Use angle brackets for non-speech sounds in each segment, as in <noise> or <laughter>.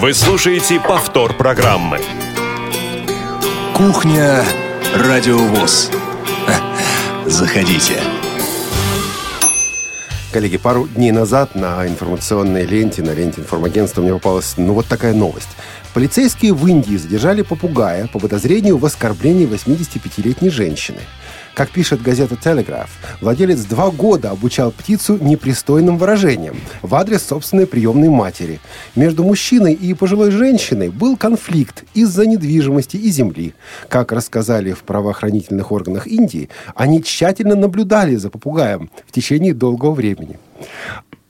Вы слушаете повтор программы. Кухня Радиовоз. <laughs> Заходите. Коллеги, пару дней назад на информационной ленте, на ленте информагентства мне попалась ну вот такая новость. Полицейские в Индии задержали попугая по подозрению в оскорблении 85-летней женщины. Как пишет газета «Телеграф», владелец два года обучал птицу непристойным выражениям в адрес собственной приемной матери. Между мужчиной и пожилой женщиной был конфликт из-за недвижимости и земли. Как рассказали в правоохранительных органах Индии, они тщательно наблюдали за попугаем в течение долгого времени.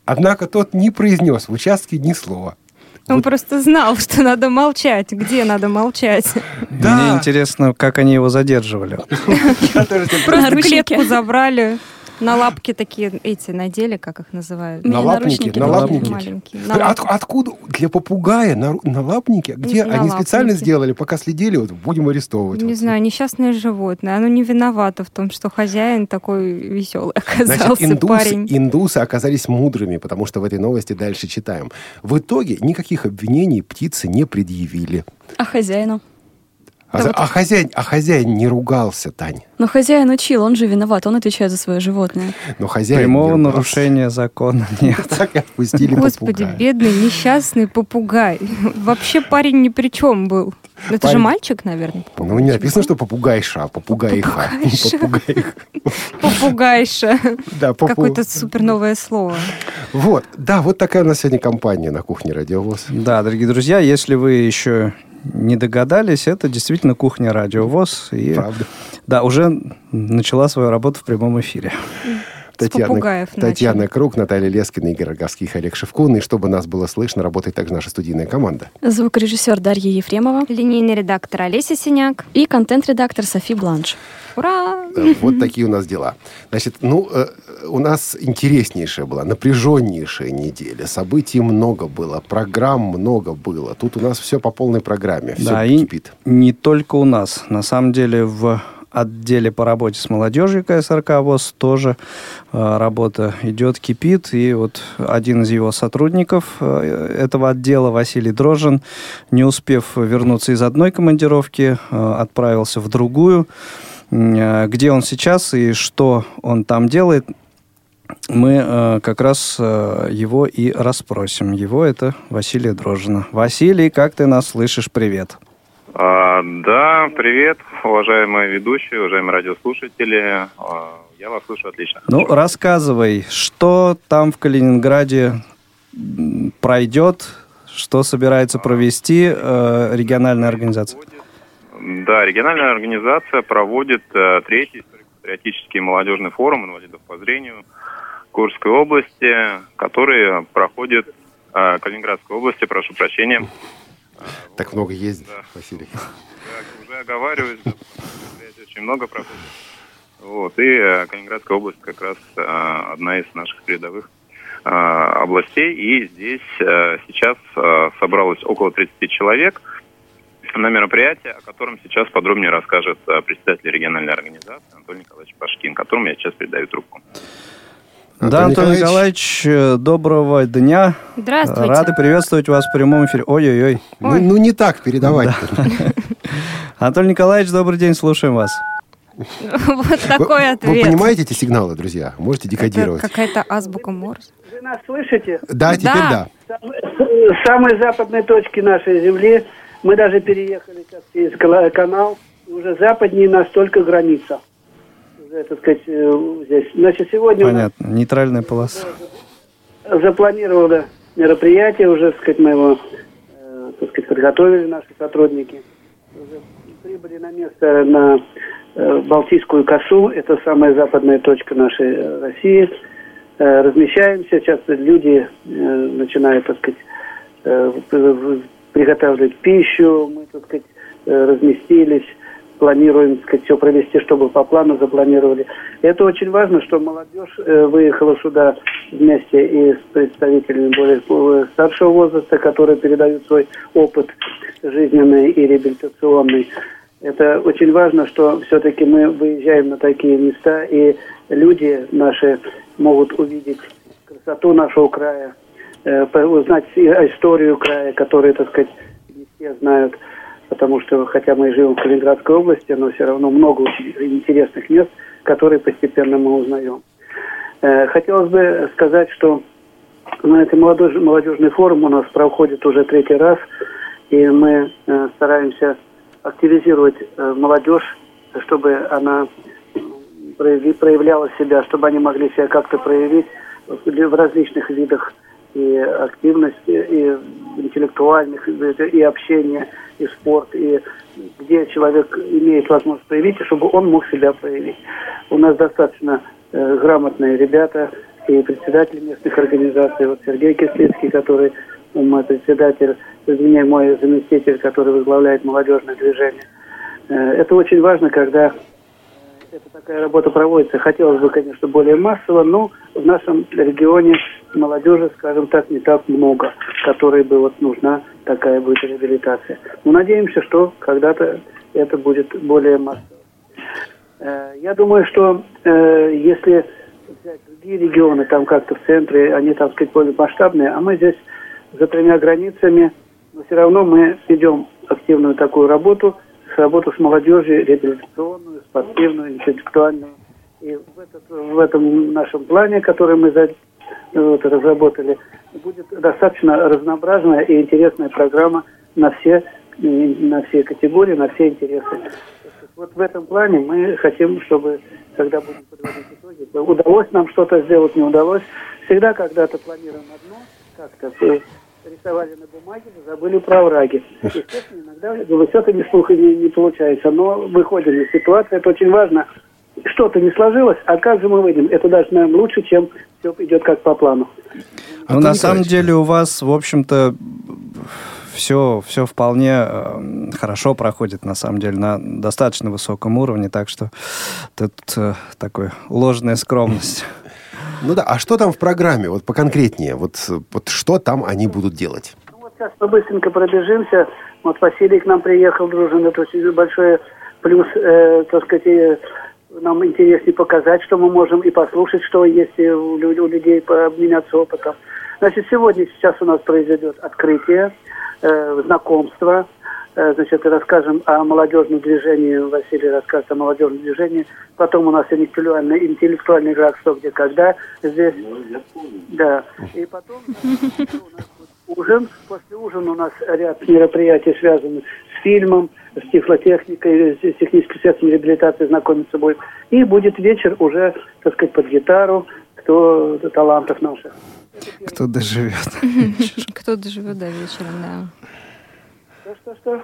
Однако тот не произнес в участке ни слова. Он вот. просто знал, <laughs> что надо молчать, где надо молчать. Да. Мне интересно, как они его задерживали. <laughs> Просто клетку забрали. На лапки такие эти надели, как их называют? Налапники, налапники. Маленькие. От, откуда для попугая на, налапники? Где на они специально сделали, пока следили, вот будем арестовывать. Не вот. знаю, несчастное животное. Оно не виновато в том, что хозяин такой веселый оказался Значит, парень. Индусы оказались мудрыми, потому что в этой новости дальше читаем. В итоге никаких обвинений птицы не предъявили. А хозяину? А, да, а, вот... хозяин, а хозяин не ругался, Тань. Но хозяин учил, он же виноват, он отвечает за свое животное. Но хозяин Прямого нарушения закона <laughs> нет. Так отпустили Господи, попугая. бедный, несчастный попугай. <laughs> Вообще парень ни при чем был. Это парень... же мальчик, наверное. Ну, не написано, что попугайша, а попугайха. Попугайша. <laughs> Попугайша. Да, попу... Какое-то супер новое слово. Вот, да, вот такая у нас сегодня компания на кухне Радиовоз. Да, дорогие друзья, если вы еще не догадались, это действительно кухня Радио ВОЗ. И, Правда. Да, уже начала свою работу в прямом эфире. Татьяна, Татьяна Круг, Наталья Лескина, Игорь Роговских, Олег Шевкун. И чтобы нас было слышно, работает также наша студийная команда. Звукорежиссер Дарья Ефремова. Линейный редактор Олеся Синяк. И контент-редактор Софи Бланш. Ура! Да, вот такие у нас дела. Значит, ну, э, у нас интереснейшая была, напряженнейшая неделя. Событий много было, программ много было. Тут у нас все по полной программе. Все да, кипит. И не только у нас. На самом деле в отделе по работе с молодежью КСРК ВОЗ тоже э, работа идет, кипит. И вот один из его сотрудников э, этого отдела, Василий Дрожжин, не успев вернуться из одной командировки, э, отправился в другую. Э, где он сейчас и что он там делает, мы э, как раз э, его и расспросим. Его это Василий Дрожжина. Василий, как ты нас слышишь? Привет. А, да, привет, уважаемые ведущие, уважаемые радиослушатели. А, я вас слышу отлично. Ну, рассказывай, что там в Калининграде пройдет, что собирается провести э, региональная организация? Да, региональная организация проводит э, третий патриотический молодежный форум инвалидов по зрению Курской области, который проходит э, Калининградской области, прошу прощения. Так много ездит, да. Василий. <laughs> Я уже оговариваюсь, да, очень много проходит. Вот, и э, Калининградская область как раз э, одна из наших передовых э, областей. И здесь сейчас собралось около 30 человек – на мероприятие, о котором сейчас подробнее расскажет председатель региональной организации Анатолий Николаевич Пашкин, которому я сейчас передаю трубку. Да, Антон Николаевич, Николаевич, э, доброго дня. Здравствуйте. Рады приветствовать вас в прямом эфире. Ой-ой-ой. Ну, ну не так передавать. <laughs> Анатолий Николаевич, добрый день, слушаем вас. <laughs> Вот такой ответ. Вы понимаете эти сигналы, друзья? Можете декодировать. Какая-то азбука Морс. Вы нас слышите? Да, теперь да. С самой западной точки нашей Земли мы даже переехали через канал, уже западнее настолько граница. Уже, так сказать, э, здесь. Значит, сегодня... Понятно, нейтральная полоса. Запланировано мероприятие, уже, так сказать, мы его, э, так сказать, подготовили наши сотрудники. Уже прибыли на место на э, Балтийскую косу, это самая западная точка нашей России. Размещаемся, сейчас люди начинают, так сказать, приготавливать пищу, мы, так сказать, э, разместились, планируем, сказать, все провести, чтобы по плану запланировали. Это очень важно, что молодежь э, выехала сюда вместе и с представителями более э, старшего возраста, которые передают свой опыт жизненный и реабилитационный. Это очень важно, что все-таки мы выезжаем на такие места, и люди наши могут увидеть красоту нашего края, э, узнать историю края, которую, так сказать, не все знают, потому что, хотя мы живем в Калининградской области, но все равно много интересных мест, которые постепенно мы узнаем. Э, хотелось бы сказать, что на этой молодежь, молодежный форум у нас проходит уже третий раз, и мы э, стараемся активизировать э, молодежь, чтобы она проявляла себя, чтобы они могли себя как-то проявить в различных видах и активности, и интеллектуальных, и общения, и спорт, и где человек имеет возможность проявить, и чтобы он мог себя проявить. У нас достаточно э, грамотные ребята и председатели местных организаций. Вот Сергей Кислицкий, который мой председатель, извини, мой заместитель, который возглавляет молодежное движение. Э, это очень важно, когда эта такая работа проводится. Хотелось бы, конечно, более массово, но в нашем регионе молодежи, скажем так, не так много, которой бы вот нужна такая будет реабилитация. Но надеемся, что когда-то это будет более массово. Э, я думаю, что э, если взять другие регионы, там как-то в центре, они, там, сказать, более масштабные, а мы здесь за тремя границами, но все равно мы ведем активную такую работу – работу с молодежью, реабилитационную, спортивную, интеллектуальную. И в, этот, в этом нашем плане, который мы за, вот, разработали, будет достаточно разнообразная и интересная программа на все, на все категории, на все интересы. Вот в этом плане мы хотим, чтобы, когда будем подводить итоги, удалось нам что-то сделать, не удалось. Всегда когда-то планируем одно, как-то рисовали на бумаге, забыли про овраги. Естественно, иногда не слуха не, не получается, но выходим из ситуации, это очень важно. Что-то не сложилось, а как же мы выйдем? Это даже, наверное, лучше, чем все идет как по плану. Ну, на самом деле у вас, в общем-то, все, все вполне э, хорошо проходит, на самом деле, на достаточно высоком уровне, так что тут э, такой ложная скромность. <laughs> Ну да, а что там в программе, вот поконкретнее, вот, вот что там они будут делать? Ну вот сейчас мы быстренько пробежимся. Вот Василий к нам приехал, дружин, это очень большой плюс, э, так сказать, э, нам интереснее показать, что мы можем, и послушать, что есть у, у людей, обменяться опытом. Значит, сегодня сейчас у нас произойдет открытие, э, знакомство, Э, значит, расскажем о молодежном движении, Василий расскажет о молодежном движении. Потом у нас интеллектуальный, интеллектуальный игра «Что, где, когда» здесь. Да. И потом <laughs> ужин. После ужина у нас ряд мероприятий, связанных с фильмом, с тифлотехникой, с техническим средством реабилитации знакомиться будет. И будет вечер уже, так сказать, под гитару, кто талантов наших. Кто доживет. <laughs> Кто доживет до вечера, да. Что, что,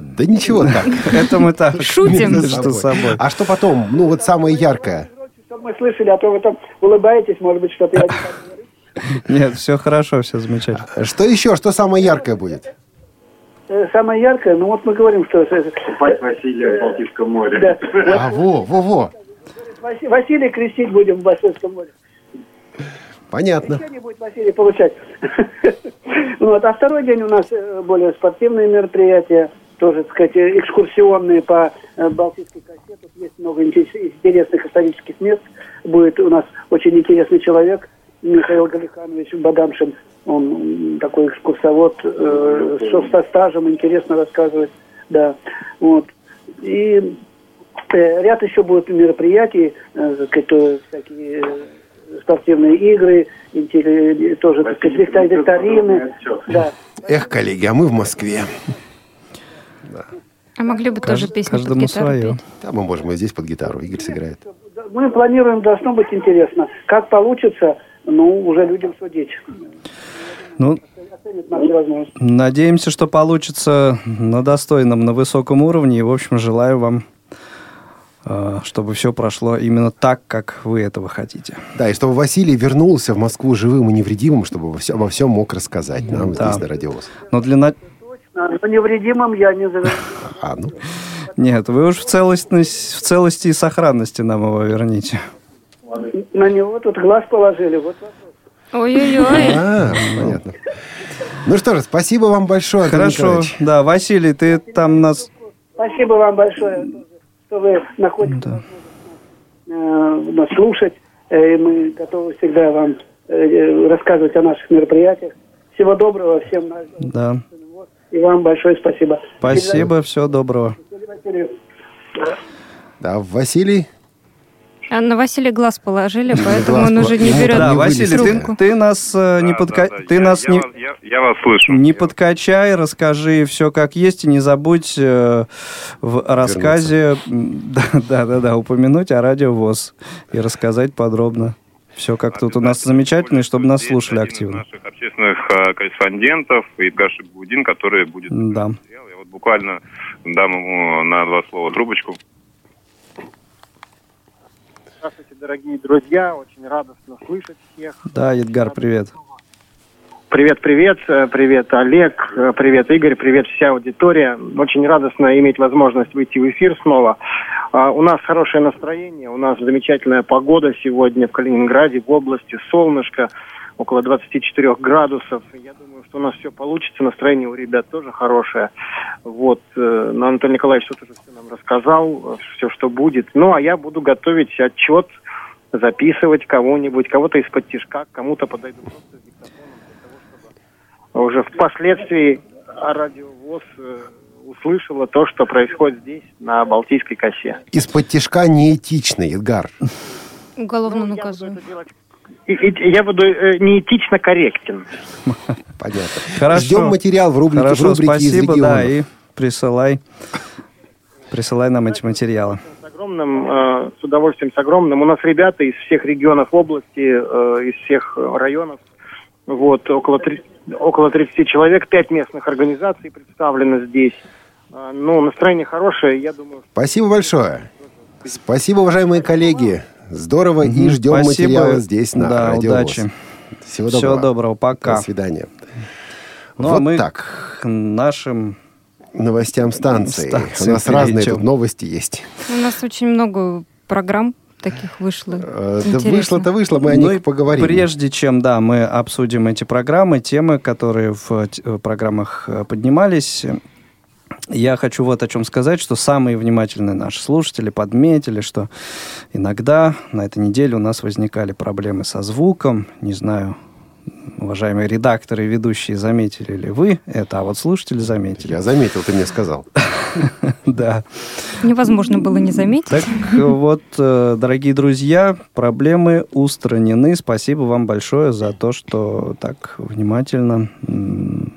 Да ничего так. Это мы так. Шутим. Что с собой. А что потом? Ну, вот самое яркое. Чтобы мы слышали, а то вы там улыбаетесь, может быть, что-то я не так говорю. Нет, все хорошо, все замечательно. Что еще? Что самое яркое будет? Э, Самое яркое, ну вот мы говорим, что... Купать Василия в Балтийском море. Да. А, во, во, во. Васи- Василия крестить будем в Балтийском море. Понятно. Ничего не будет Василий получать. <laughs> Вот. А второй день у нас э, более спортивные мероприятия, тоже, так сказать, э, экскурсионные по э, Балтийской косе. Тут есть много интерес- интересных исторических мест. Будет у нас очень интересный человек, Михаил Галиханович Бадамшин. Он такой экскурсовод, э, со со стажем, интересно рассказывать. Да. Вот. И э, ряд еще будет мероприятий, э, то всякие э, спортивные игры, интелли- тоже, так сказать, виктор- викторины. Да. Эх, коллеги, а мы в Москве. А могли бы тоже Кажд- песню под гитару свое. петь? Да, мы можем и здесь под гитару. Игорь сыграет. Мы планируем, должно быть интересно. Как получится, ну, уже людям судить. Ну, надеемся, что получится на достойном, на высоком уровне. И, в общем, желаю вам, э, чтобы все прошло именно так, как вы этого хотите. Да, и чтобы Василий вернулся в Москву живым и невредимым, чтобы во все- обо всем мог рассказать нам Да. здесь на радиовоз. Но для на- А, Но невредимым я не завершу. А, ну, Нет, вы уж в целостности, в целости и сохранности нам его верните. На него тут глаз положили. Вот вопрос. Ой-ой-ой. а, понятно. Ну что же, спасибо вам большое, Антон Хорошо, Николаевич. да, Василий, ты там нас... Спасибо вам большое, что вы находите Да. нас, э, нас слушать. Э, И мы готовы всегда вам э, рассказывать о наших мероприятиях. Всего доброго всем. Да. И вам большое спасибо. Спасибо, всего доброго. Да, Василий? А на Василия глаз положили, <laughs> поэтому он уже не берет Да, Василий, ты, трубку. ты нас э, не Да, подка... да, да, ты я- нас я не... вас- я- я вас слышу. Не подкачай, расскажи все как есть, и не забудь э, в рассказе м, <laughs> да, да, да, да, упомянуть о радио ВОЗ и рассказать подробно. Все как тут у нас замечательно, и чтобы нас слушали один из активно. наших общественных э, корреспондентов Идгар Шибудин, который будет... Да. Я вот буквально дам ему на два слова трубочку. Здравствуйте, дорогие друзья. Очень радостно слышать всех. Да, Едгар, привет. Привет, привет. Э, Привет, Олег. Э, Привет, Игорь. Привет, вся аудитория. Очень радостно иметь возможность выйти в эфир снова. А, У нас хорошее настроение. У нас замечательная погода сегодня в Калининграде, в области. Солнышко, около 24 градусов. Я думаю, что у нас все получится. Настроение у ребят тоже хорошее. Вот. э, Но Анатолий Николаевич тут уже все нам рассказал, все, что будет. Ну, а я буду готовить отчет, записывать кого-нибудь, кого-то из-под тишка, к кому-то подойду просто с диктофоном для того, чтобы уже впоследствии радиовоз э, услышала то, что происходит здесь, на Балтийской косе. Из-под тяжка неэтично, Едгар. Уголовно Ну, я буду наказуем. делать- и- и- я буду э, неэтично корректен. Понятно. Хорошо. Ждем материал в рубрике, в Хорошо, рубрике из спасибо, региона. да, и присылай, присылай нам эти материалы. С огромным, э, с удовольствием, с огромным. У нас ребята из всех регионов области, э, из всех э, районов. Вот, около, три- около 30 человек, 5 местных организаций представлено здесь. Э, ну, настроение хорошее, я думаю, Спасибо большое. Спасибо, уважаемые коллеги. Здорово, и Мгм, ждем спасибо. материала здесь на Да, Радио удачи. Всего Всего доброго. доброго, пока. До свидания. Ну, вот а мы так. к нашим Новостям станции. Станции У нас разные тут новости есть. У нас очень много программ таких вышло. Э, Да вышло-то вышло, мы о Ну них и поговорим. Прежде чем, да, мы обсудим эти программы, темы, которые в э, программах э, поднимались, я хочу вот о чем сказать, что самые внимательные наши слушатели подметили, что иногда на этой неделе у нас возникали проблемы со звуком. Не знаю, уважаемые редакторы и ведущие, заметили ли вы это, а вот слушатели заметили. Я заметил, ты мне сказал. <laughs> Да. Невозможно было не заметить. Так вот, э, дорогие друзья, проблемы устранены. Спасибо вам большое за то, что так внимательно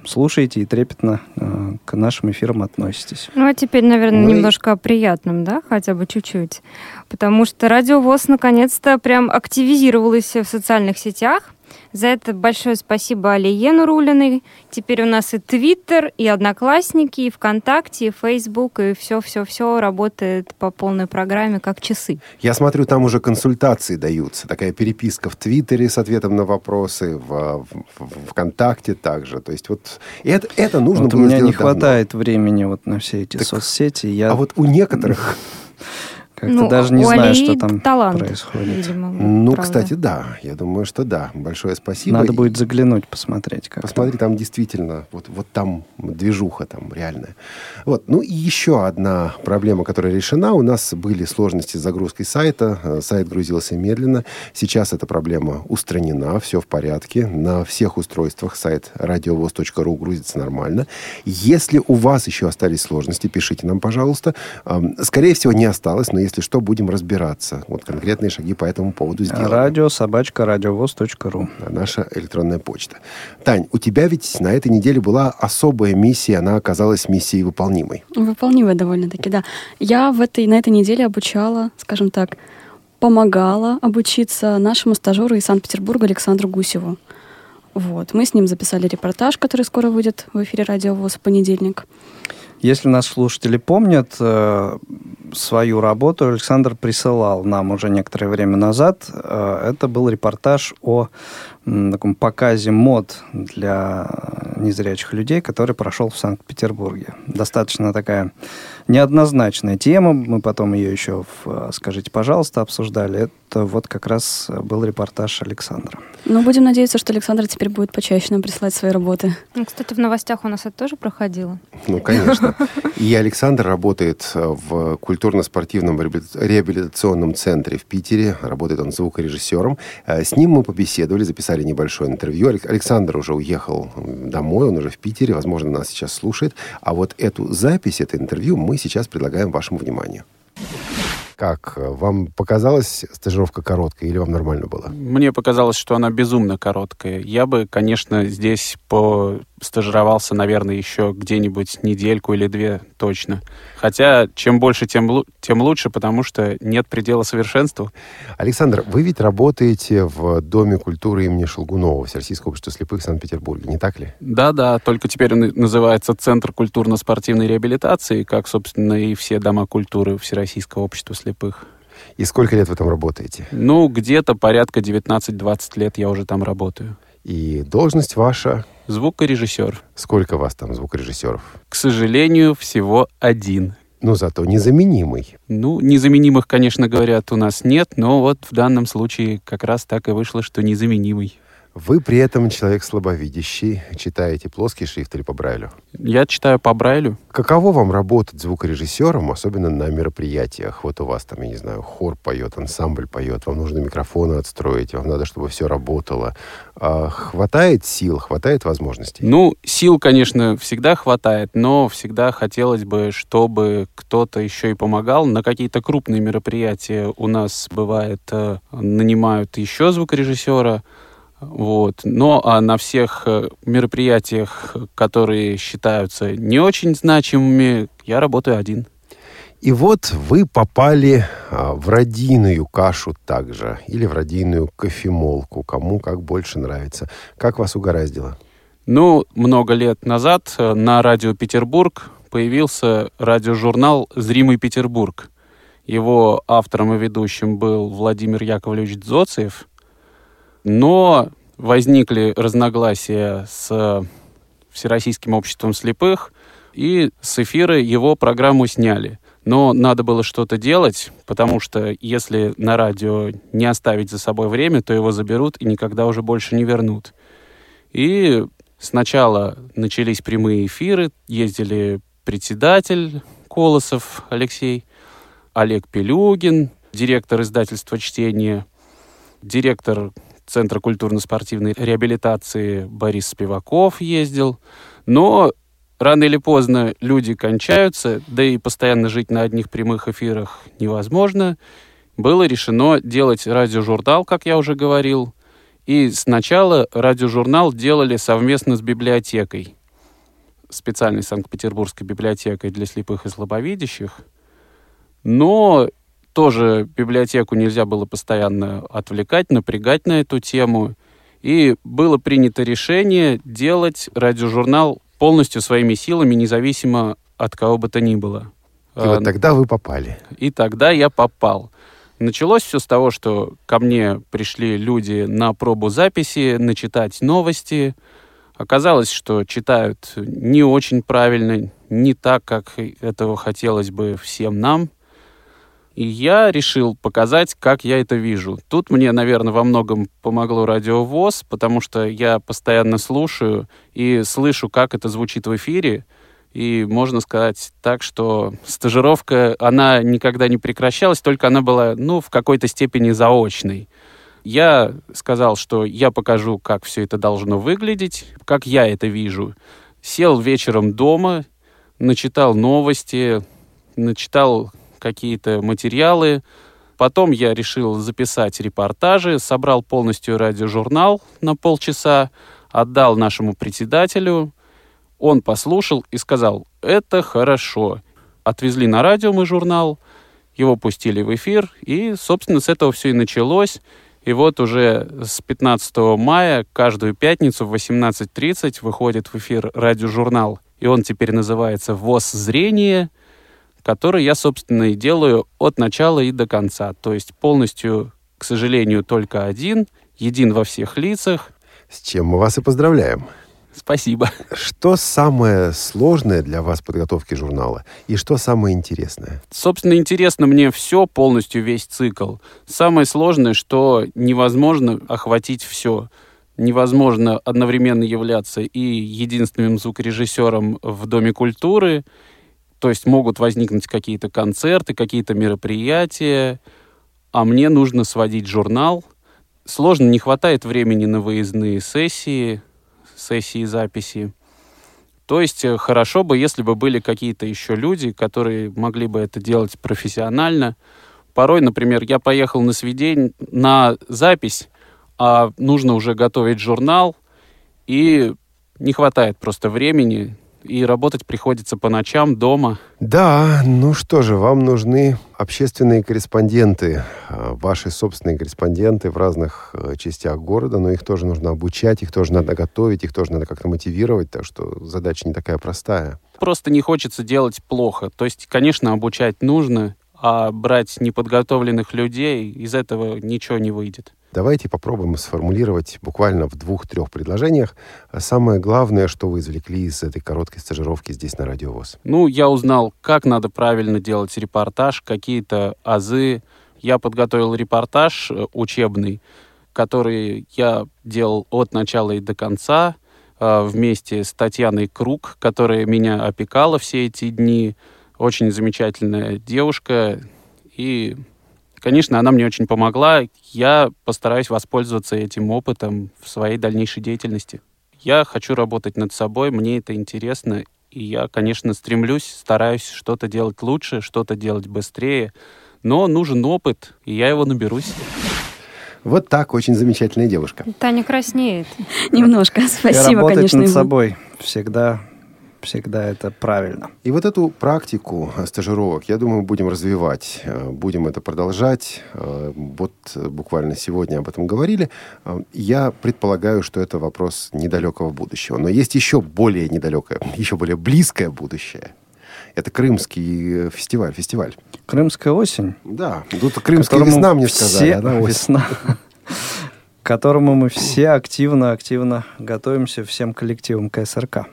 слушаете и трепетно э, к нашим эфирам относитесь. Ну, а теперь, наверное, немножко о приятном, да, хотя бы чуть-чуть. Потому что Радио ВОЗ наконец-то прям активизировалось в социальных сетях. За это большое спасибо Алие Нурулиной. Теперь у нас и Твиттер, и Одноклассники, и ВКонтакте, и Фейсбук, и все-все-все работает по полной программе, как часы. Я смотрю, там уже консультации даются. Такая переписка в Твиттере с ответом на вопросы, в, в- в ВКонтакте также. То есть вот это, это нужно Вот у было меня не давно. хватает времени вот на все эти Так, соцсети. Я А вот у некоторых, <laughs> как-то Ну, даже не у знаю, что там талант, происходит. видимо, ну, правда. кстати, да. Я думаю, что да. Большое спасибо. Надо И будет заглянуть, посмотреть. Как Посмотри, там действительно, вот, вот там движуха там реальная. Вот. Ну и еще одна проблема, которая решена. У нас были сложности с загрузкой сайта. Э, Сайт грузился медленно. Сейчас эта проблема устранена, все в порядке. На всех устройствах сайт радиовоз.ру грузится нормально. Если у вас еще остались сложности, пишите нам, пожалуйста. Эм, Скорее всего, не осталось, но если что, будем разбираться. Вот конкретные шаги по этому поводу сделаем. Радио собачка радиовоз.ру. Наша электронная почта. Тань, у тебя ведь на этой неделе была особая миссия, она оказалась миссией выполнимой. Выполнимая довольно-таки, да. Я в этой, на этой неделе обучала, скажем так, помогала обучиться нашему стажеру из Санкт-Петербурга Александру Гусеву. Вот. Мы с ним записали репортаж, который скоро выйдет в эфире Радио ВОЗ в понедельник. Если наши слушатели помнят, э, свою работу Александр присылал нам уже некоторое время назад. Э, это был репортаж о таком показе мод для незрячих людей, который прошел в Санкт-Петербурге. Достаточно такая неоднозначная тема. Мы потом ее еще в э, «Скажите, пожалуйста» обсуждали. Это вот как раз был репортаж Александра. Но будем надеяться, что Александр теперь будет почаще нам присылать свои работы. Ну, кстати, в новостях у нас это тоже проходило. Ну, конечно. И Александр работает в культурно-спортивном реабилитационном центре в Питере. Работает он звукорежиссером. Э, с ним мы побеседовали, записали небольшое интервью. Александр уже уехал домой, он уже в Питере, возможно, нас сейчас слушает. А вот эту запись, это интервью мы сейчас предлагаем вашему вниманию. Как? Вам показалась стажировка короткой или вам нормально было? Мне показалось, что она безумно короткая. Я бы, конечно, здесь по стажировался, наверное, еще где-нибудь недельку или две точно. Хотя чем больше, тем, тем лучше, потому что нет предела совершенству. Александр, вы ведь работаете в Доме культуры имени Шелгунова, Всероссийского общества слепых в Санкт-Петербурге, не так ли? Да-да, только теперь он называется Центр культурно-спортивной реабилитации, как, собственно, и все дома культуры Всероссийского общества слепых. И сколько лет вы там работаете? Ну, где-то порядка 19-20 лет я уже там работаю. И должность ваша? Звукорежиссер. Сколько вас там звукорежиссеров? К сожалению, всего один. Но зато незаменимый. Ну, незаменимых, конечно, говорят, у нас нет, но вот в данном случае как раз так и вышло, что незаменимый. Вы при этом человек слабовидящий, читаете плоский шрифт или по Брайлю? Я читаю по Брайлю. Каково вам работать звукорежиссером, особенно на мероприятиях? Вот у вас там, я не знаю, хор поет, ансамбль поет, вам нужно микрофоны отстроить, вам надо, чтобы все работало. А хватает сил, хватает возможностей? Ну, сил, конечно, всегда хватает, но всегда хотелось бы, чтобы кто-то еще и помогал. На какие-то крупные мероприятия у нас бывает, э, нанимают еще звукорежиссера, вот. Но а на всех э, мероприятиях, которые считаются не очень значимыми, я работаю один. И вот вы попали а, в родийную кашу также, или в родийную кофемолку, кому как больше нравится. Как вас угораздило? Ну, много лет назад э, на радио Петербург появился радиожурнал «Зримый Петербург». Его автором и ведущим был Владимир Яковлевич Дзоцев – но возникли разногласия с Всероссийским обществом слепых, и с эфира его программу сняли. Но надо было что-то делать, потому что если на радио не оставить за собой время, то его заберут и никогда уже больше не вернут. И сначала начались прямые эфиры, ездили председатель Колосов Алексей, Олег Пелюгин, директор издательства «Чтение», директор Центра культурно-спортивной реабилитации Борис Спиваков ездил. Но рано или поздно люди кончаются, да и постоянно жить на одних прямых эфирах невозможно. Было решено делать радиожурнал, как я уже говорил. И сначала радиожурнал делали совместно с библиотекой, специальной Санкт-Петербургской библиотекой для слепых и слабовидящих. Но тоже библиотеку нельзя было постоянно отвлекать, напрягать на эту тему. И было принято решение делать радиожурнал полностью своими силами, независимо от кого бы то ни было. И вот а, тогда вы попали. И тогда я попал. Началось все с того, что ко мне пришли люди на пробу записи, начитать новости. Оказалось, что читают не очень правильно, не так, как этого хотелось бы всем нам. И я решил показать, как я это вижу. Тут мне, наверное, во многом помогло радиовоз, потому что я постоянно слушаю и слышу, как это звучит в эфире. И можно сказать так, что стажировка, она никогда не прекращалась, только она была, ну, в какой-то степени заочной. Я сказал, что я покажу, как все это должно выглядеть, как я это вижу. Сел вечером дома, начитал новости, начитал какие-то материалы. Потом я решил записать репортажи, собрал полностью радиожурнал на полчаса, отдал нашему председателю. Он послушал и сказал, это хорошо. Отвезли на радио мы журнал, его пустили в эфир, и, собственно, с этого все и началось. И вот уже с 15 мая каждую пятницу в 18.30 выходит в эфир радиожурнал. И он теперь называется «ВОЗ зрение», который я, собственно, и делаю от начала и до конца. То есть полностью, к сожалению, только один, един во всех лицах. С чем мы вас и поздравляем. Спасибо. Что самое сложное для вас в подготовке журнала? И что самое интересное? Собственно, интересно мне все, полностью весь цикл. Самое сложное, что невозможно охватить все. Невозможно одновременно являться и единственным звукорежиссером в Доме культуры, То есть могут возникнуть какие-то концерты, какие-то мероприятия, а мне нужно сводить журнал. Сложно, не хватает времени на выездные сессии, сессии записи. То есть э, хорошо бы, если бы были какие-то еще люди, которые могли бы это делать профессионально. Порой, например, я поехал на сведень, на запись, а нужно уже готовить журнал, и не хватает просто времени, и работать приходится по ночам дома. Да, ну что же, вам нужны общественные корреспонденты, а, ваши собственные корреспонденты в разных э, частях города, но их тоже нужно обучать, их тоже надо готовить, их тоже надо как-то мотивировать, так что задача не такая простая. Просто не хочется делать плохо. То есть, конечно, обучать нужно, а брать неподготовленных людей, из этого ничего не выйдет. Давайте попробуем сформулировать буквально в двух-трех предложениях самое главное, что вы извлекли из этой короткой стажировки здесь на Радио ВОЗ. Ну, я узнал, как надо правильно делать репортаж, какие-то азы. Я подготовил репортаж э, учебный, который я делал от начала и до конца э, вместе с Татьяной Круг, которая меня опекала все эти дни. Очень замечательная девушка. И Конечно, она мне очень помогла. Я постараюсь воспользоваться этим опытом в своей дальнейшей деятельности. Я хочу работать над собой, мне это интересно, и я, конечно, стремлюсь, стараюсь что-то делать лучше, что-то делать быстрее, но нужен опыт, и я его наберусь. Вот так, очень замечательная девушка. Таня краснеет. Немножко, <laughs> спасибо, конечно. над собой всегда всегда это правильно. И вот эту практику стажировок, я думаю, будем развивать, э, будем это продолжать. Э, вот буквально сегодня об этом говорили. Э, я предполагаю, что это вопрос недалекого будущего. Но есть еще более недалекое, <laughs> еще более близкое будущее. Это Крымский фестиваль. фестиваль. Крымская осень? Да. Тут Крымская весна, мне сказали. Все... Она весна. К <laughs> которому мы все активно-активно готовимся всем коллективом КСРК.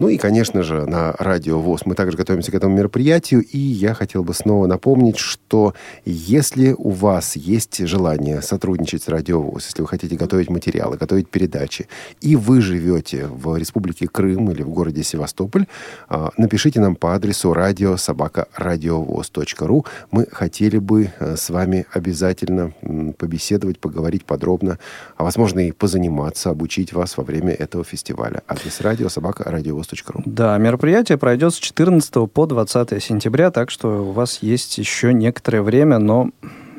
Ну и, конечно же, на радио ВОЗ мы также готовимся к этому мероприятию. И я хотел бы снова напомнить, что если у вас есть желание сотрудничать с радио ВОЗ, если вы хотите готовить материалы, готовить передачи, и вы живете в Республике Крым или в городе Севастополь, а, напишите нам по адресу радиособака.радиовоз.ру. Мы хотели бы э, с вами обязательно побеседовать, поговорить подробно, а возможно и позаниматься, обучить вас во время этого фестиваля. Адрес радио собака радиовоз Ру. Да, мероприятие пройдет с 14 по 20 сентября, так что у вас есть еще некоторое время, но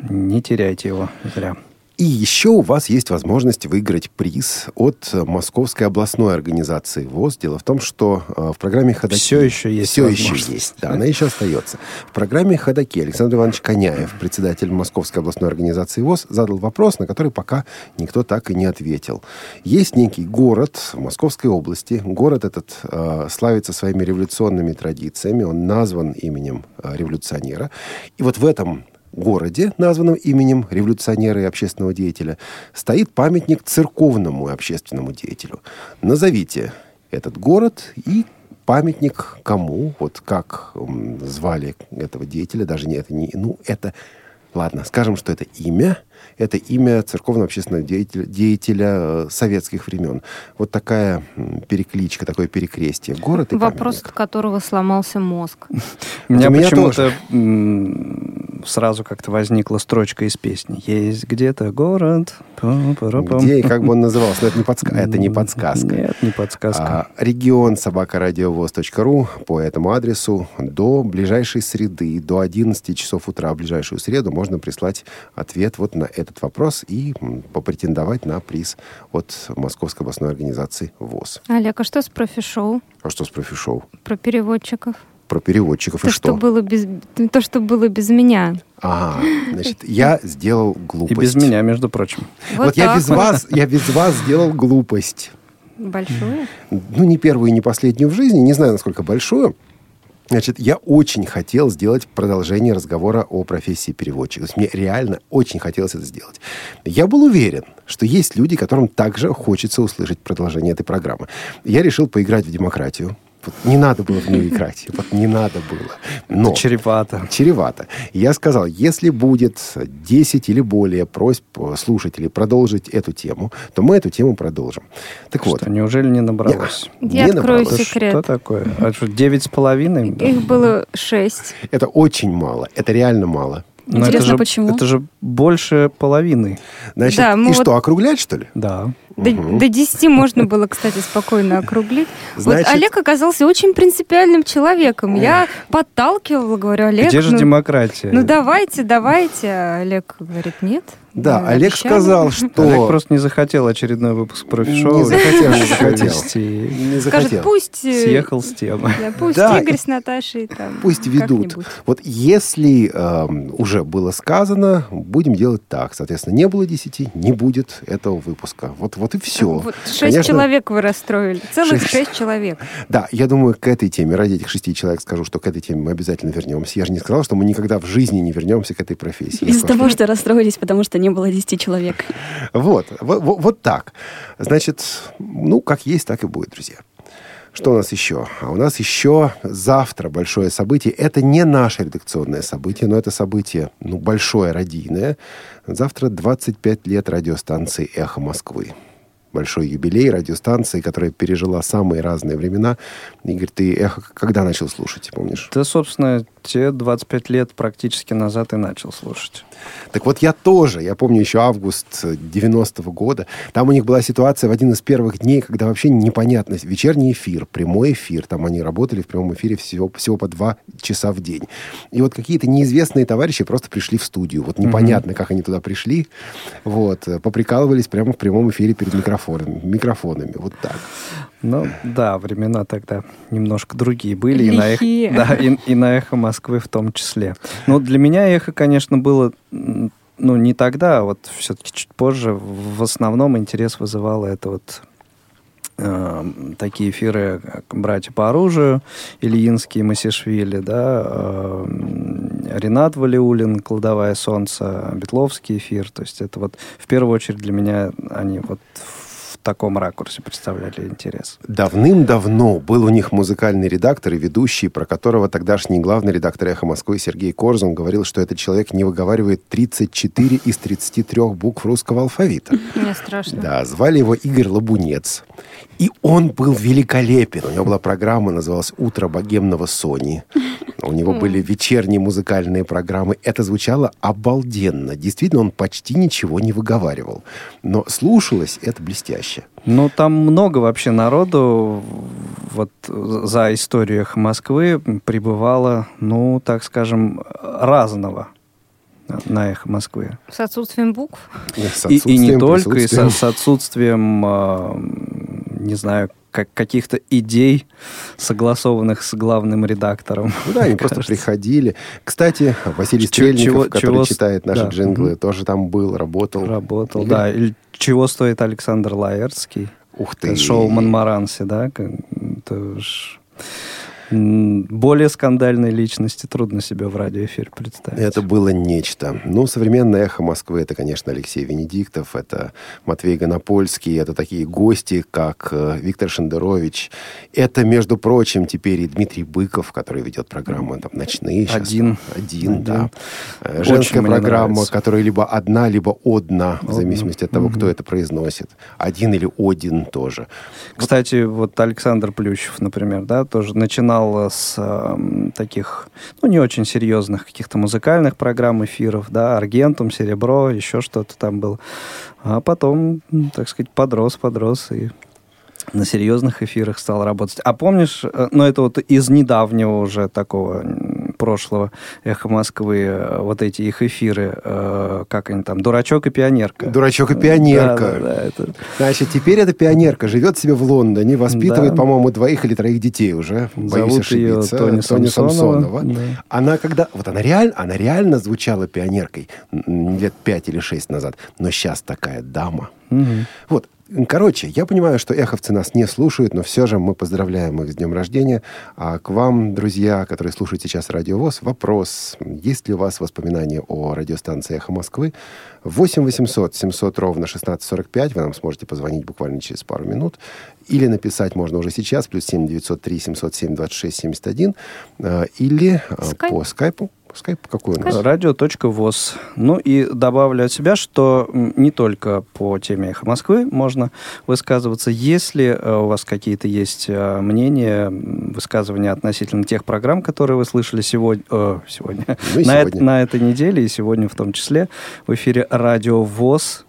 не теряйте его зря. И еще у вас есть возможность выиграть приз от Московской областной организации ВОЗ. Дело в том, что э, в программе «Ходоки...» Все еще есть Все еще есть, да, она еще остается. В программе «Ходоки» Александр Иванович Коняев, председатель Московской областной организации ВОЗ, задал вопрос, на который пока никто так и не ответил. Есть некий город в Московской области. Город этот э, славится своими революционными традициями. Он назван именем э, революционера. И вот в этом городе, названном именем революционера и общественного деятеля, стоит памятник церковному и общественному деятелю. Назовите этот город и памятник кому, вот как звали этого деятеля, даже не это не, ну это, ладно, скажем, что это имя – это имя церковно-общественного деятеля, деятеля э, советских времен. Вот такая перекличка, такое перекрестие. Город и Вопрос, памятник. от которого сломался мозг. У меня почему-то сразу как-то возникла строчка из песни. Есть где-то город. Где и как бы он назывался? Но это не, подска... это не подсказка. Нет, не подсказка. А, регион собакарадиовоз.ру по этому адресу до ближайшей среды, до 11 часов утра в ближайшую среду можно прислать ответ вот на этот вопрос и попретендовать на приз от Московской областной организации ВОЗ. Олег, а что с профи-шоу? А что с профи-шоу? Про переводчиков про переводчиков то, и что? что было без, то, что было без меня. А, значит, я сделал глупость. И без меня, между прочим. Вот, вот я без вас, я без вас сделал глупость. Большую? Ну, не первую и не последнюю в жизни, не знаю, насколько большую. Значит, я очень хотел сделать продолжение разговора о профессии переводчика. То есть мне реально очень хотелось это сделать. Я был уверен, что есть люди, которым также хочется услышать продолжение этой программы. Я решил поиграть в демократию Вот не надо было в нее играть. Вот не надо было. Но... Это чревато. Чревато. Я сказал, если будет 10 или более просьб слушателей продолжить эту тему, то мы эту тему продолжим. Так что, вот. неужели не набралось? Я Не открою набралось. секрет. Что такое? А что, девять с половиной? Их было шесть. Это очень мало. Это реально мало. Но это Интересно, же- почему? Это же больше половины. Значит, Да, и вот- что, округлять, что ли? Да. До, Мгм. до 10 можно было, кстати, спокойно округлить. Значит- Вот Олег оказался очень принципиальным человеком. Я подталкивала, говорю, Олег, Где же ну, демократия? ну давайте, давайте. А Олег говорит, нет. Да, мы Олег обещали». сказал, что... Олег просто не захотел очередной выпуск профи-шоу. Не захотел, не <laughs> захотел. Скажет, пусть, э, Съехал с темы. да, пусть Да, Игорь с Наташей там Пусть ведут. Вот если эм, уже было сказано, будем делать так. Соответственно, не было 10, не будет этого выпуска. Вот, вот и все. Вот шесть человек вы расстроили. Целых Шесть. шесть человек. Да, я думаю, к этой теме, ради этих шести человек скажу, что к этой теме мы обязательно вернемся. Я же не сказал, что мы никогда в жизни не вернемся к этой профессии. Из-за того, что расстроились, потому что не было 10 человек. Вот, вот, вот- так. Значит, ну, как есть, так и будет, друзья. Что у нас еще? А у нас еще завтра большое событие. Это не наше редакционное событие, но это событие, ну, большое, радийное. Завтра 25 лет радиостанции «Эхо Москвы». Большой юбилей радиостанции, которая пережила самые разные времена. Игорь, ты «Эхо» когда начал слушать, помнишь? Да, собственно, те 25 лет практически назад и начал слушать. Так вот, я тоже, я помню еще август 90-го года, там у них была ситуация в один из первых дней, когда вообще непонятно, вечерний эфир, прямой эфир, там они работали в прямом эфире всего, всего по два часа в день. И вот какие-то неизвестные товарищи просто пришли в студию, вот непонятно, как они туда пришли, вот, э, поприкалывались прямо в прямом эфире перед микрофонами, микрофонами, вот так. Ну, да, времена тогда немножко другие были. И на, эхо, Лихие. да, и, и на эхо Москвы в том числе. Но для меня эхо, конечно, было ну, не тогда, а вот все-таки чуть позже. В основном интерес вызывало это вот э, такие эфиры, как «Братья по оружию», Ильинский, Масишвили, да, э, Ренат Валиулин, «Кладовая солнце», Бетловский эфир. То есть это вот в первую очередь для меня они вот в таком ракурсе представляли интерес. Давным-давно был у них музыкальный редактор и ведущий, про которого тогдашний главный редактор «Эхо Москвы» Сергей Корзун говорил, что этот человек не выговаривает 34 из 33 букв русского алфавита. Мне страшно. Да, звали его Игорь Лабунец. И он был великолепен. У него была программа, называлась «Утро богемного Сони». У него были вечерние музыкальные программы. Это звучало обалденно. Действительно, он почти ничего не выговаривал. Но слушалось это блестяще. Ну, там много вообще народу вот за историю «Эхо Москвы пребывало, ну, так скажем, разного на «Эхо Москвы». С отсутствием букв. С И, и не отсутствием, только, и присутствием. с отсутствием, э, не знаю, как, каких-то идей, согласованных с главным редактором. Ну да, они мне просто кажется. приходили. Кстати, Василий Чего- Стрельников, чего- который чего читает наши да, джинглы, тоже там был, работал. Работал, Игорь? да. Или чего стоит Александр Лаерский? Ух ты. Шоу Монмаранси, да? Это ж, более скандальной личности трудно себе в радиоэфире представить. Это было нечто. Ну, современное эхо Москвы это, конечно, Алексей Венедиктов, это Матвей Гонопольский, это такие гости, как э, Виктор Шендерович. Это, между прочим, теперь и Дмитрий Быков, который ведет программу там, «Ночные». щас. Один. Один, Один. да. Э, Очень Женская программа, нравится. которая либо одна, либо одна, в зависимости от того, кто Мгм. это произносит. Один или один тоже. Кстати, вот Александр Плющев, например, да, тоже начинал с эм, таких, ну, не очень серьезных каких-то музыкальных программ, эфиров, да, Аргентум, Серебро, еще что-то там было. А потом, так сказать, подрос, подрос и на серьезных эфирах стал работать. А помнишь, э, ну, это вот из недавнего уже такого прошлого «Эхо Москвы», э, вот эти их эфиры, э, как они там, «Дурачок и пионерка». Дурачок и пионерка. Да, да, да, это- Значит, теперь эта пионерка живет себе в Лондоне, воспитывает, Да. по-моему, двоих или троих детей уже. Боюсь Зовут ее ошибиться. Тони Самсонова. Да. Она когда... Вот она реально, она реально звучала пионеркой лет пять или шесть назад. Но сейчас такая дама. Мгм. Вот. Короче, я понимаю, что эховцы нас не слушают, но все же мы поздравляем их с днем рождения. А к вам, друзья, которые слушают сейчас Радио ВОЗ, вопрос. Есть ли у вас воспоминания о радиостанции «Эхо Москвы»? 8 800 700 ровно 1645. Вы нам сможете позвонить буквально через пару минут. Или написать можно уже сейчас, плюс 7 903 707 26 71. Или Скайп. по скайпу Скайп какой у нас? Радио.воз. Ну и добавлю от себя, что не только по теме «Эхо Москвы» можно высказываться. Если э, у вас какие-то есть э, мнения, высказывания относительно тех программ, которые вы слышали сегодня, э, сегодня, Ну на, сегодня. на этой неделе и сегодня в том числе в эфире «Радио ВОЗ»,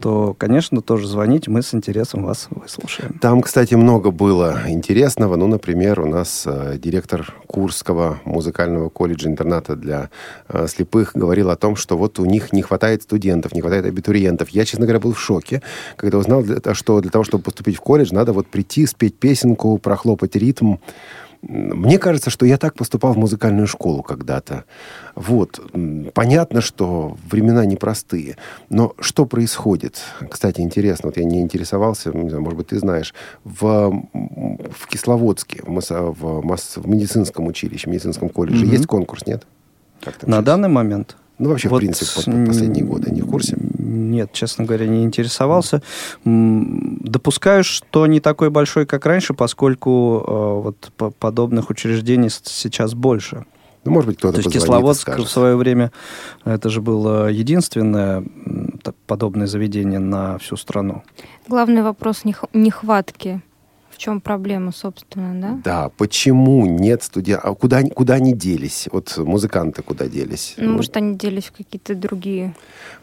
то, конечно, тоже звоните, мы с интересом вас выслушаем. Там, кстати, много было интересного. Ну, например, у нас э, директор Курского музыкального колледжа-интерната для э, слепых говорил о том, что вот у них не хватает студентов, не хватает абитуриентов. Я, честно говоря, был в шоке, когда узнал, что для того, чтобы поступить в колледж, надо вот прийти, спеть песенку, прохлопать ритм. Мне кажется, что я так поступал в музыкальную школу когда-то. Вот. Понятно, что времена непростые. Но что происходит? Кстати, интересно, вот я не интересовался, не знаю, может быть, ты знаешь, в, в Кисловодске, в, Маса- в, Мас- в медицинском училище, в медицинском колледже Мгм. есть конкурс, нет? На сейчас? данный момент Ну, вообще, Вот, в принципе, по- по- последние годы не в курсе? Нет, честно говоря, не интересовался. Допускаю, что не такой большой, как раньше, поскольку э, вот по- подобных учреждений сейчас больше. Ну, может быть, кто-то То есть Кисловодск в свое время это же было единственное подобное заведение на всю страну. Главный вопрос нех- нехватки. В чем проблема, собственно, да? Да, почему нет студентов? А куда, они- куда они делись? Вот музыканты куда делись? Ну, может, они делись в какие-то другие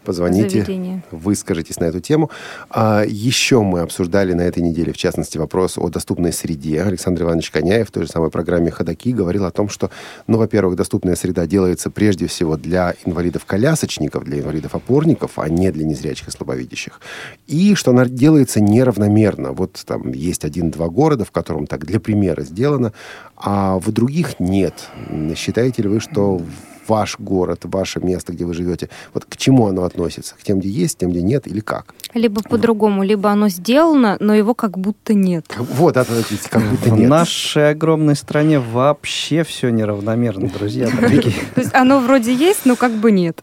Позвоните, заведения. выскажитесь на эту тему. А, еще мы обсуждали на этой неделе, в частности, вопрос о доступной среде. Александр Иванович Коняев в той же самой программе «Ходоки» говорил о том, что, ну, во-первых, доступная среда делается прежде всего для инвалидов-колясочников, для инвалидов-опорников, а не для незрячих и слабовидящих. И что она делается неравномерно. Вот там есть один-два города, в котором так для примера сделано, а в других нет. Считаете ли вы, что ваш город, ваше место, где вы живете, вот к чему оно относится? К тем, где есть, тем, где нет, или как? Либо по-другому, либо оно сделано, но его как будто нет. Вот, это как будто В нет. нашей огромной стране вообще все неравномерно, друзья дорогие. То есть оно вроде есть, но как бы нет.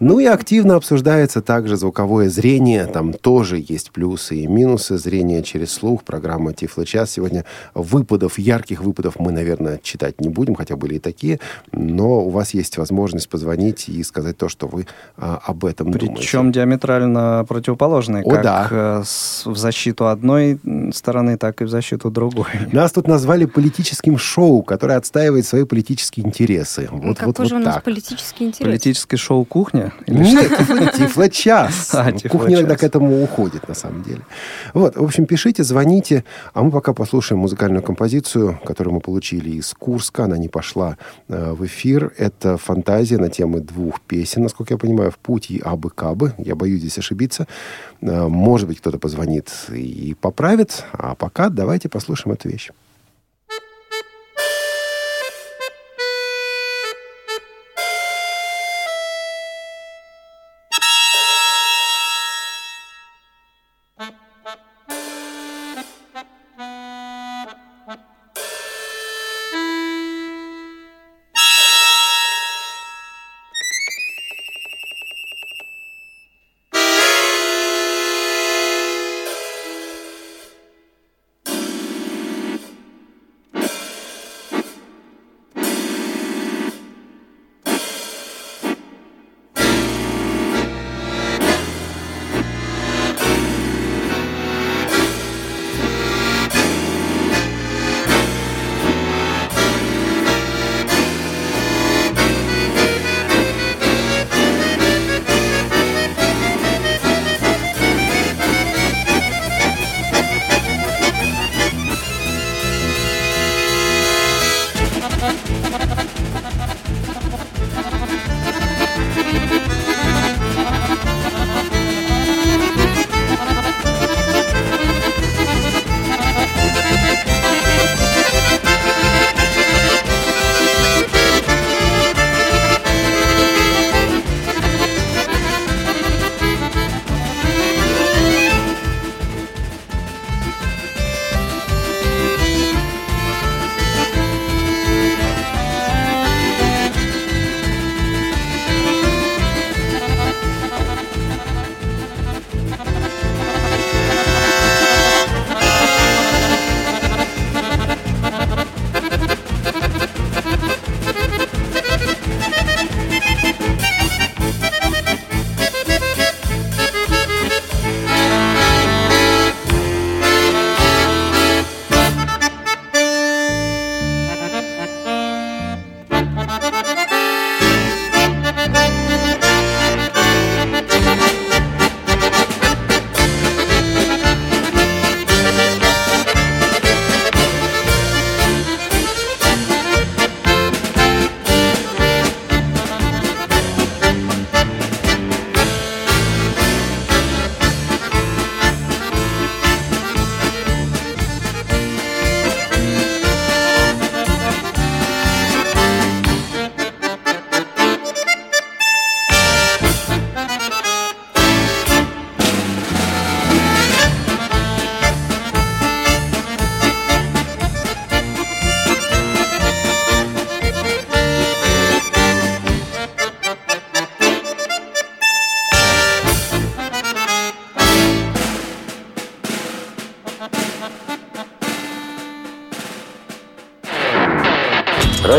Ну и активно обсуждается также звуковое зрение. Там тоже есть плюсы и минусы. Зрение через слух. Программа Тифло-час. Сегодня выпадов, ярких выпадов мы, наверное, читать не будем, хотя были и такие. Но у вас есть возможность позвонить и сказать то, что вы а, об этом думаете. Причем диаметрально противоположные, О, как да. э, в защиту одной стороны, так и в защиту другой. Нас тут назвали политическим шоу, которое отстаивает свои политические интересы. Вот, Какой вот, же вот у нас так. политический интерес? Политическое шоу «Кухня»? Или Нет, тифло-час. <laughs> А. Кухня иногда к этому уходит, на самом деле. Вот, в общем, пишите, звоните, а мы пока послушаем музыкальную композицию, которую мы получили из Курска. Она не пошла э, в эфир. Это фантазия на темы двух песен, насколько я понимаю, «В путь» и «Абы-кабы». Я боюсь здесь ошибиться. Э, Может быть, кто-то позвонит и поправит. А пока давайте послушаем эту вещь.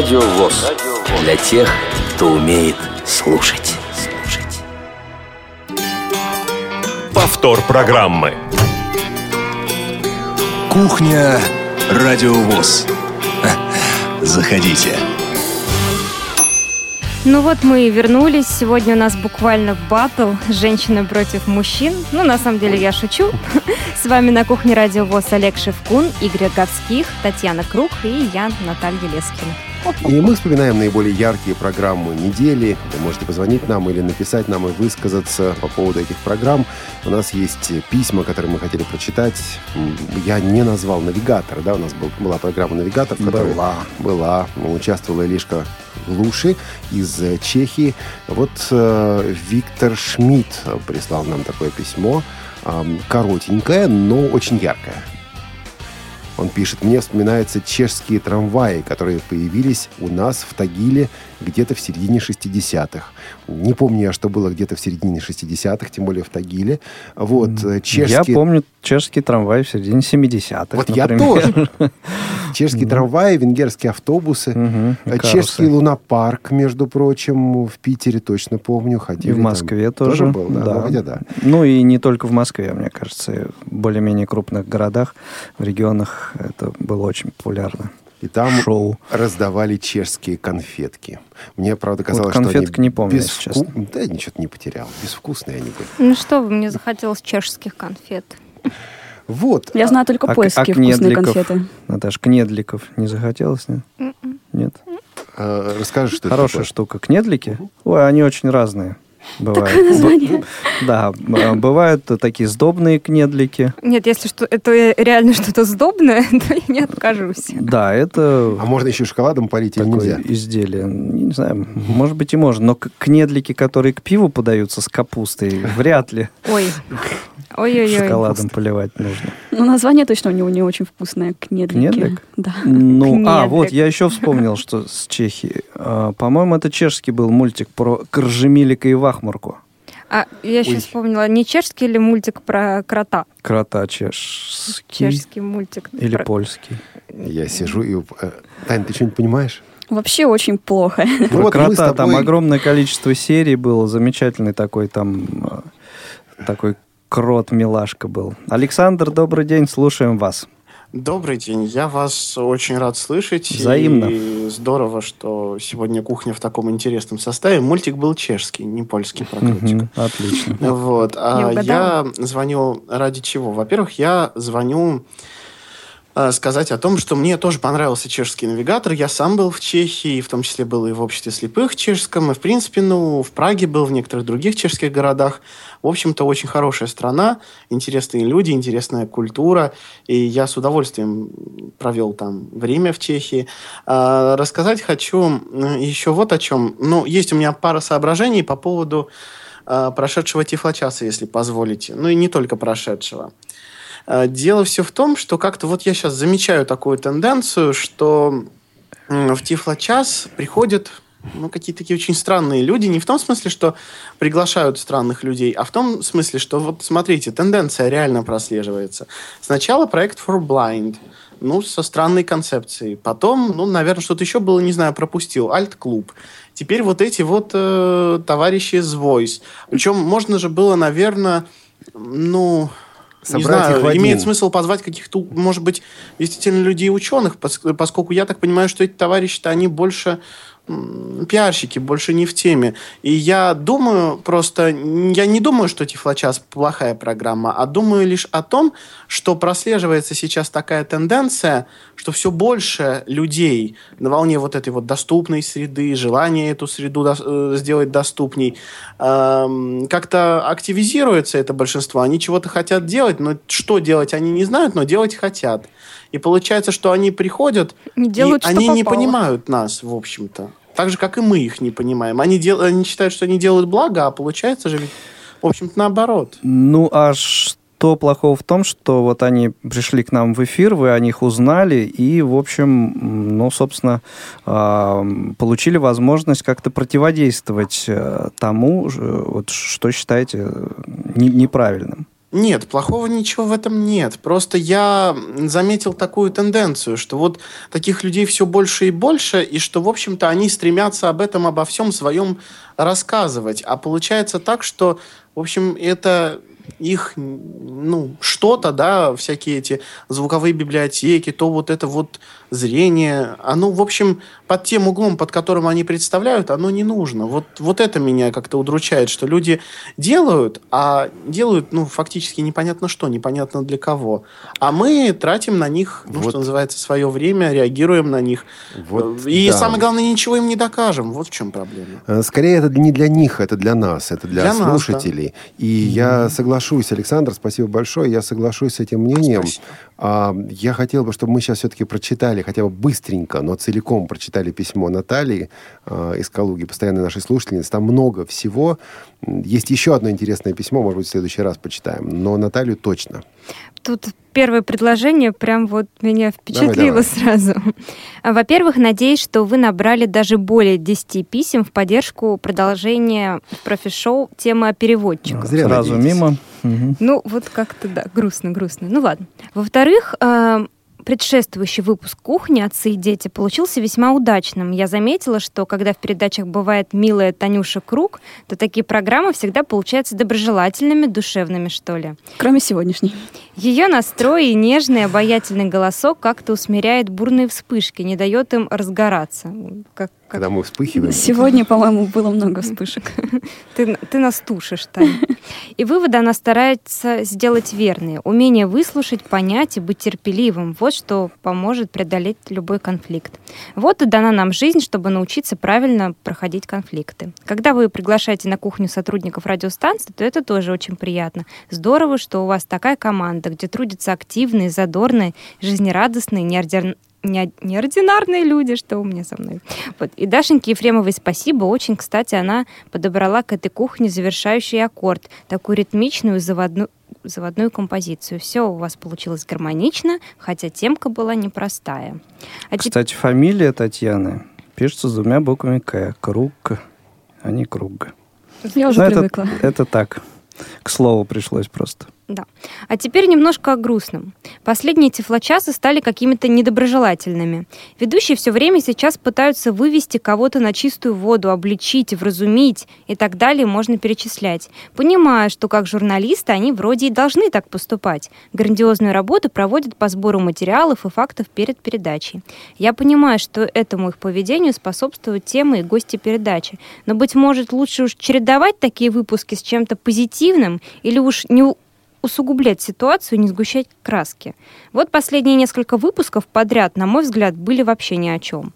Радио ВОЗ. Для тех, кто умеет слушать. Повтор программы. Кухня Радио ВОЗ. Заходите. Ну вот мы и вернулись. Сегодня у нас буквально батл «Женщины против мужчин». Ну, на самом деле, я шучу. С вами на кухне Радио ВОЗ Олег Шевкун, Игорь Говских, Татьяна Круг и я, Наталья Лескина. И мы вспоминаем наиболее яркие программы недели. Вы можете позвонить нам или написать нам и высказаться по поводу этих программ. У нас есть письма, которые мы хотели прочитать. Я не назвал навигатора, да, у нас был- была программа «Навигатор», в которой Была. была. Участвовала Илишка Глуши из э, Чехии. Вот э, Виктор Шмидт прислал нам такое письмо. Ам, коротенькое, но очень яркое. Он пишет, мне вспоминаются чешские трамваи, которые появились у нас в Тагиле где-то в середине 60-х. Не помню я, что было где-то в середине 60-х, тем более в Тагиле. Вот, э, Я чешские... помню чешский трамвай в середине 70-х. Вот я например. тоже. <laughs> Чешские трамваи, венгерские автобусы, и э, чешский лунопарк, между прочим, в Питере точно помню. И Ходили в там. Москве тоже. был, да. Ну. Ну и не только в Москве, мне кажется, и в более-менее крупных городах, в регионах это было очень популярно. И там Шоу. раздавали чешские конфетки. Мне, правда, казалось, конфеток что они не помню, безвку- если честно. Да, ничего не потерял. Безвкусные они были. Ну что вы, мне захотелось чешских конфет. Вот. Я знаю только А к- польские а вкусные конфеты. Наташ, кнедликов не захотелось? Нет? Нет? Э, Расскажи, что это Хорошая такое. штука. Кнедлики? Ой, они очень разные. Бывают. Такое название. <laughs> Да, б- бывают такие сдобные кнедлики. Нет, если что, это реально что-то сдобное, <laughs> то я не откажусь. Да, это А можно еще шоколадом полить или такое нельзя? изделие. Не знаю, может быть и можно, но кнедлики, которые к пиву подаются с капустой, вряд ли Ой. <laughs> Ой-ой-ой. шоколадом поливать нужно. Ну, название точно у него не очень вкусное. Кнедлики. Кнедлик? Да. Ну, а, Кнедлик. вот, я еще вспомнил, что с Чехии. А, По-моему, это чешский был мультик про Кржемилика и Вахмурку. А я еще Ой. вспомнила, не чешский или мультик про крота? Крота чешский Чешский мультик. или про- польский. Я сижу и... э, Тань, ты что-нибудь понимаешь? Вообще очень плохо. Ну <laughs> Про вот крота там тобой- огромное количество серий было, замечательный такой там э, такой крот-милашка был. Александр, добрый день, слушаем вас. Добрый день, я вас очень рад слышать. Взаимно. И здорово, что сегодня кухня в таком интересном составе. Мультик был чешский, не польский про кротика. Отлично. Вот. Я А я звоню ради чего? Во-первых, я звоню сказать о том, что мне тоже понравился чешский навигатор. Я сам был в Чехии, в том числе был и в обществе слепых чешском, и, в принципе, ну, в Праге был, в некоторых других чешских городах. В общем-то, очень хорошая страна, интересные люди, интересная культура, и я с удовольствием провел там время в Чехии. А, рассказать хочу еще вот о чем. Ну, есть у меня пара соображений по поводу а, прошедшего тифлочаса, если позволите. Ну и не только прошедшего. А, Дело все в том, что как-то вот я сейчас замечаю такую тенденцию, что в Тифлочас приходят ну, какие-то такие очень странные люди. Не в том смысле, что приглашают странных людей, а в том смысле, что вот смотрите, тенденция реально прослеживается. Сначала проект For Blind, ну, со странной концепцией. Потом, ну, наверное, что-то еще было, не знаю, пропустил. Альт-клуб. Теперь вот эти вот э, товарищи из Voice. Причем можно же было, наверное, ну, не Собрать знаю, их в один. имеет смысл позвать каких-то, может быть, действительно людей ученых, пос- поскольку я так понимаю, что эти товарищи-то они больше пиарщики, больше не в теме. И я думаю просто, я не думаю, что Тифлочас плохая программа, а думаю лишь о том, что прослеживается сейчас такая тенденция, что все больше людей на волне вот этой вот доступной среды, желания эту среду дос- э, сделать доступней, эм, как-то активизируется это большинство. Они чего-то хотят делать, но что делать они не знают, но делать хотят. И получается, что они приходят, Не делают, и они не попало. понимают нас, в общем-то. Так же, как и мы их не понимаем. Они, дел... они считают, что они делают благо, а получается же, ведь, в общем-то, наоборот. Ну, а что плохого в том, что вот они пришли к нам в эфир, вы о них узнали и, в общем, ну, собственно, а, получили возможность как-то противодействовать э, тому, ж- вот, что считаете э, не- неправильным. Нет, плохого ничего в этом нет. Просто я заметил такую тенденцию, что вот таких людей все больше и больше, и что, в общем-то, они стремятся об этом, обо всем своем рассказывать. А получается так, что, в общем, это их, ну, что-то, да, всякие эти звуковые библиотеки, то вот это вот зрение, оно, в общем, под тем углом, под которым они представляют, оно не нужно. Вот, вот это меня как-то удручает, что люди делают, а делают, ну, фактически непонятно что, непонятно для кого. А мы тратим на них, ну, вот. что называется, свое время, реагируем на них. Вот, И да. самое главное, ничего им не докажем. Вот в чем проблема. Э, скорее, это не для них, это для нас, это для, для слушателей. Нас, да. И mm-hmm. я соглашусь, Александр, спасибо большое, я соглашусь с этим мнением. А, я хотел бы, чтобы мы сейчас все-таки прочитали, хотя бы быстренько, но целиком прочитали письмо Натальи э, из Калуги, постоянной нашей слушательницы. Там много всего. Есть еще одно интересное письмо, может быть, в следующий раз почитаем. Но Наталью точно. Тут первое предложение прям вот меня впечатлило давай, давай. сразу. Во-первых, надеюсь, что вы набрали даже более 10 писем в поддержку продолжения профи-шоу темы о переводчиках. Зря сразу надеетесь. мимо. Ну, вот как-то, да, грустно, грустно. Ну, ладно. Во-вторых, э, предшествующий выпуск «Кухни. Отцы и дети» получился весьма удачным. Я заметила, что когда в передачах бывает милая Танюша Круг, то такие программы всегда получаются доброжелательными, душевными, что ли. Кроме сегодняшней. Ее настрой и нежный, обаятельный голосок как-то усмиряет бурные вспышки, не дает им разгораться. Как, когда мы вспыхиваем. Сегодня, по-моему, было много вспышек. <laughs> Ты, ты нас тушишь, Таня. <laughs> И выводы она старается сделать верные. Умение выслушать, понять и быть терпеливым. Вот что поможет преодолеть любой конфликт. Вот и дана нам жизнь, чтобы научиться правильно проходить конфликты. Когда вы приглашаете на кухню сотрудников радиостанции, то это тоже очень приятно. Здорово, что у вас такая команда, где трудятся активные, задорные, жизнерадостные, неординарные не, неординарные люди, что у меня со мной. Вот. И Дашеньке Ефремовой спасибо. Очень, кстати, она подобрала к этой кухне завершающий аккорд, такую ритмичную заводную, заводную композицию. Все у вас получилось гармонично, хотя темка была непростая. А кстати, теп... фамилия Татьяны пишется с двумя буквами К. Круг, а не Круг. Я уже Но привыкла. Это, это так. К слову пришлось просто. Да. А теперь немножко о грустном. Последние тифлочасы стали какими-то недоброжелательными. Ведущие все время сейчас пытаются вывести кого-то на чистую воду, обличить, вразумить и так далее можно перечислять. Понимая, что как журналисты они вроде и должны так поступать. Грандиозную работу проводят по сбору материалов и фактов перед передачей. Я понимаю, что этому их поведению способствуют темы и гости передачи. Но, быть может, лучше уж чередовать такие выпуски с чем-то позитивным или уж не усугублять ситуацию, не сгущать краски. Вот последние несколько выпусков подряд, на мой взгляд, были вообще ни о чем.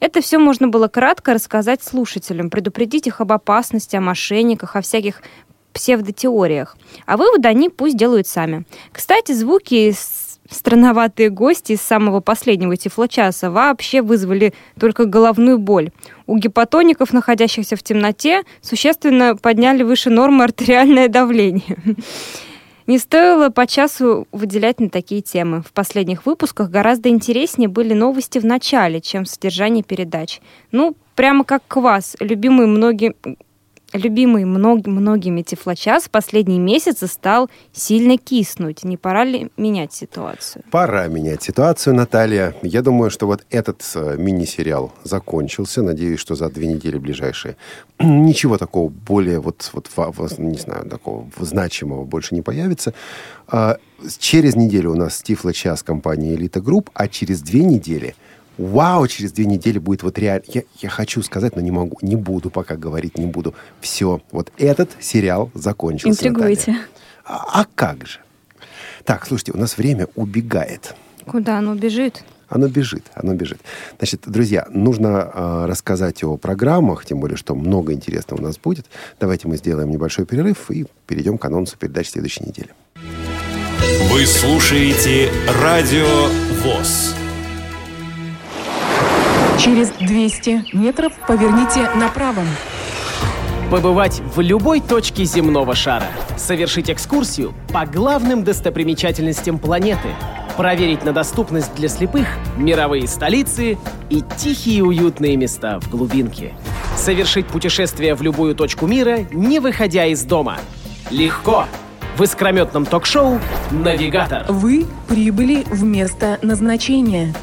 Это все можно было кратко рассказать слушателям, предупредить их об опасности, о мошенниках, о всяких псевдотеориях. А выводы они пусть делают сами. Кстати, звуки странноватые гости из самого последнего тифлочаса вообще вызвали только головную боль. У гипотоников, находящихся в темноте, существенно подняли выше нормы артериальное давление. Не стоило по часу выделять на такие темы. В последних выпусках гораздо интереснее были новости в начале, чем содержание передач. Ну, прямо как квас, любимый многим любимый мног, многими тифлочас последние месяцы стал сильно киснуть. Не пора ли менять ситуацию? Пора менять ситуацию, Наталья. Я думаю, что вот этот э, мини-сериал закончился. Надеюсь, что за две недели ближайшие <clears throat> ничего такого более вот, вот не знаю, такого значимого больше не появится. А, через неделю у нас Тифло-час компании «Элита Групп», а через две недели – вау, через две недели будет вот реально... Я, я хочу сказать, но не могу, не буду пока говорить, не буду. Все, вот этот сериал закончился. Интригуете. А, а как же? Так, слушайте, у нас время убегает. Куда оно бежит? Оно бежит, оно бежит. Значит, друзья, нужно э, рассказать о программах, тем более, что много интересного у нас будет. Давайте мы сделаем небольшой перерыв и перейдем к анонсу передач следующей недели. Вы слушаете Радио ВОЗ. Через 200 метров поверните направо. Побывать в любой точке земного шара. Совершить экскурсию по главным достопримечательностям планеты. Проверить на доступность для слепых мировые столицы и тихие уютные места в глубинке. Совершить путешествие в любую точку мира, не выходя из дома. Легко, в искрометном ток-шоу «Навигатор». Вы прибыли в место назначения.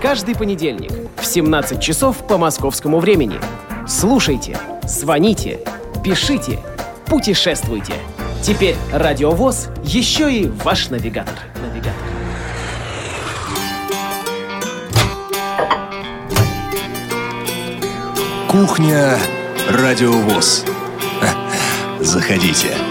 Каждый понедельник в 17 часов по московскому времени. Слушайте, звоните, пишите, путешествуйте. Теперь Радиовоз еще и ваш навигатор. Навигатор. Кухня Радиовоз. <laughs> Заходите.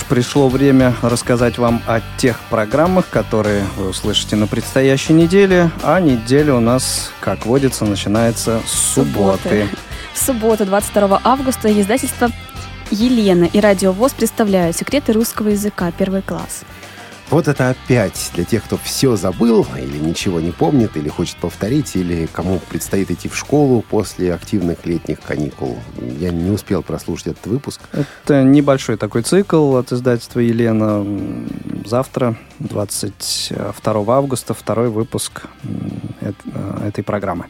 Ж, пришло время рассказать вам о тех программах, которые вы услышите на предстоящей неделе. А неделя у нас, как водится, начинается с субботы. В субботу, 22 августа, издательство Елена и Радио ВОЗ представляют «Секреты русского языка. Первый класс». Вот это опять для тех, кто все забыл или ничего не помнит, или хочет повторить, или кому предстоит идти в школу после активных летних каникул. Я не успел прослушать этот выпуск. Это небольшой такой цикл от издательства Елена. Завтра, 22 августа, второй выпуск э, этой программы.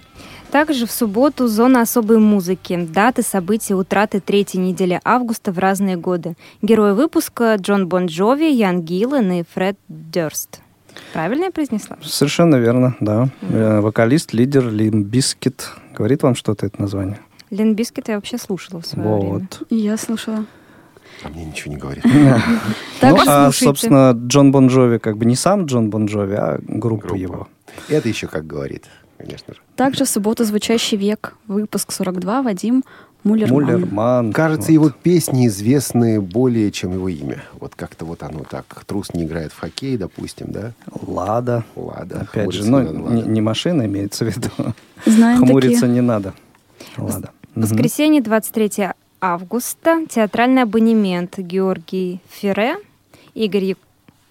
Также в субботу зона особой музыки. Даты, события, утраты третьей недели августа в разные годы. Герои выпуска Джон Бон Джови, Ян Гиллен и Фред Дёрст. Правильно я произнесла? Совершенно верно, да. Э, Вокалист, лидер Limp Bizkit. Говорит вам что-то это название? Limp Bizkit я вообще слушала в свое время. Вот. И я слушала. А мне ничего не говорит. <laughs> Ну, <laughs> а, собственно, Джон Бон Джови как бы не сам Джон Бон Джови, а группа его. Это еще как говорит, конечно же. Также в субботу «Звучащий век», выпуск 42, Вадим Муллерман. Муллерман. Кажется, вот. его песни известны более, чем его имя. Вот как-то вот оно так. Трус не играет в хоккей, допустим, да? Лада. Лада. Опять же, ну, не не, машина имеется в виду. Знаем <laughs> Хмуриться такие. не надо. Лада. Воскресенье, 23 августа. Театральный абонемент Георгий Ферре, Игорь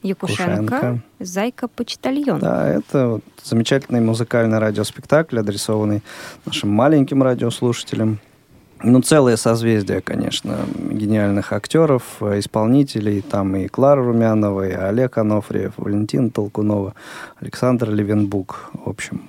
Якушенко, Кушенко. Зайка-почтальон. Да, это вот замечательный музыкальный радиоспектакль, адресованный нашим маленьким радиослушателям. Ну, целое созвездие, конечно, гениальных актеров, исполнителей. Там и Клара Румянова, и Олег Анофриев, Валентин Толкунова, Александр Левенбук. В общем,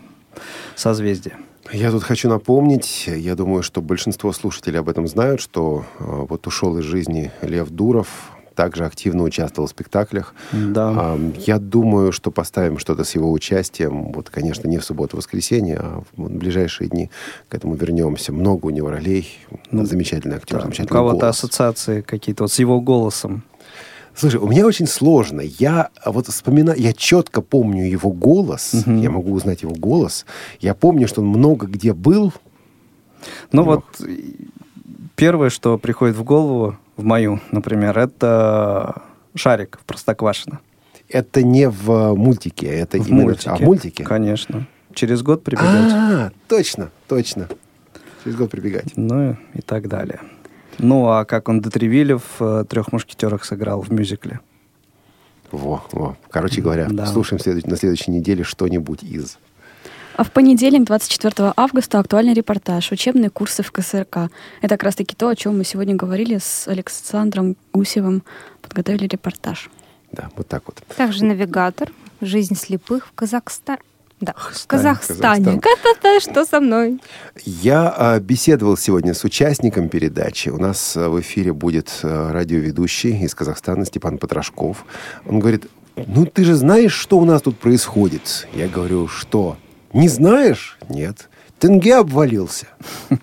созвездие. Я тут хочу напомнить, я думаю, что большинство слушателей об этом знают, что э, вот ушел из жизни Лев Дуров, также активно участвовал в спектаклях. Да. А, Я думаю, что поставим что-то с его участием. Вот, конечно, не в субботу-воскресенье, а в вот ближайшие дни к этому вернемся. Много у него ролей. Ну, замечательный актер, Да, у замечательный кого-то голос. ассоциации какие-то вот с его голосом. Слушай, у меня очень сложно. Я вот вспоминаю, я четко помню его голос. Мгм. Я могу узнать его голос. Я помню, что он много где был. Ну вот первое, что приходит в голову, в мою, например, это шарик в Простоквашино. Это не в мультике, это В именно мультике. а в мультике. Конечно. Через год прибегать. А, точно, точно. Через год прибегать. Ну и так далее. Ну, а как он Детревиле в э, «Трех мушкетерах» сыграл в мюзикле? Во, во. Короче говоря, Да. слушаем следующ- на следующей неделе что-нибудь из. А в понедельник, 24 августа, актуальный репортаж «Учебные курсы в КСРК». Это как раз-таки то, о чем мы сегодня говорили с Александром Гусевым. Подготовили репортаж. Да, вот так вот. Также навигатор. Жизнь слепых в Казахстане. Да, в Казахстан. Казахстане. Ка-та-та, Что со мной? Я а, беседовал сегодня с участником передачи. У нас а, в эфире будет а, радиоведущий из Казахстана Степан Потрошков. Он говорит, ну ты же знаешь, что у нас тут происходит? Я говорю, что? Не знаешь? Нет. Тенге обвалился. <laughs>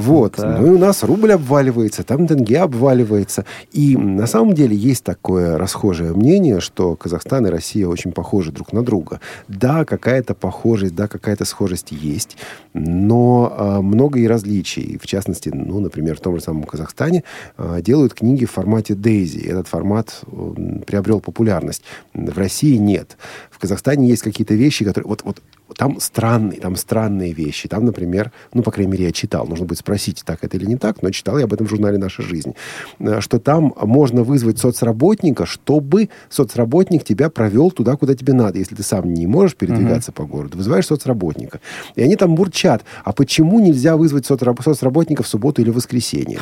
Вот. Так. Ну и у нас рубль обваливается, там тенге обваливается. И на самом деле есть такое расхожее мнение, что Казахстан и Россия очень похожи друг на друга. Да, какая-то похожесть, да, какая-то схожесть есть, но а, много и различий. В частности, ну, например, в том же самом Казахстане а, делают книги в формате Дейзи. Этот формат м, приобрел популярность. В России нет. В Казахстане есть какие-то вещи, которые... Вот, вот там странные, там странные вещи. Там, например, ну, по крайней мере, я читал, нужно будет спросить, так это или не так, но читал я об этом в журнале «Наша жизнь», э, что там можно вызвать соцработника, чтобы соцработник тебя провел туда, куда тебе надо. Если ты сам не можешь передвигаться по городу, вызываешь соцработника. И они там бурчат, а почему нельзя вызвать соцраб- соцработника в субботу или в воскресенье?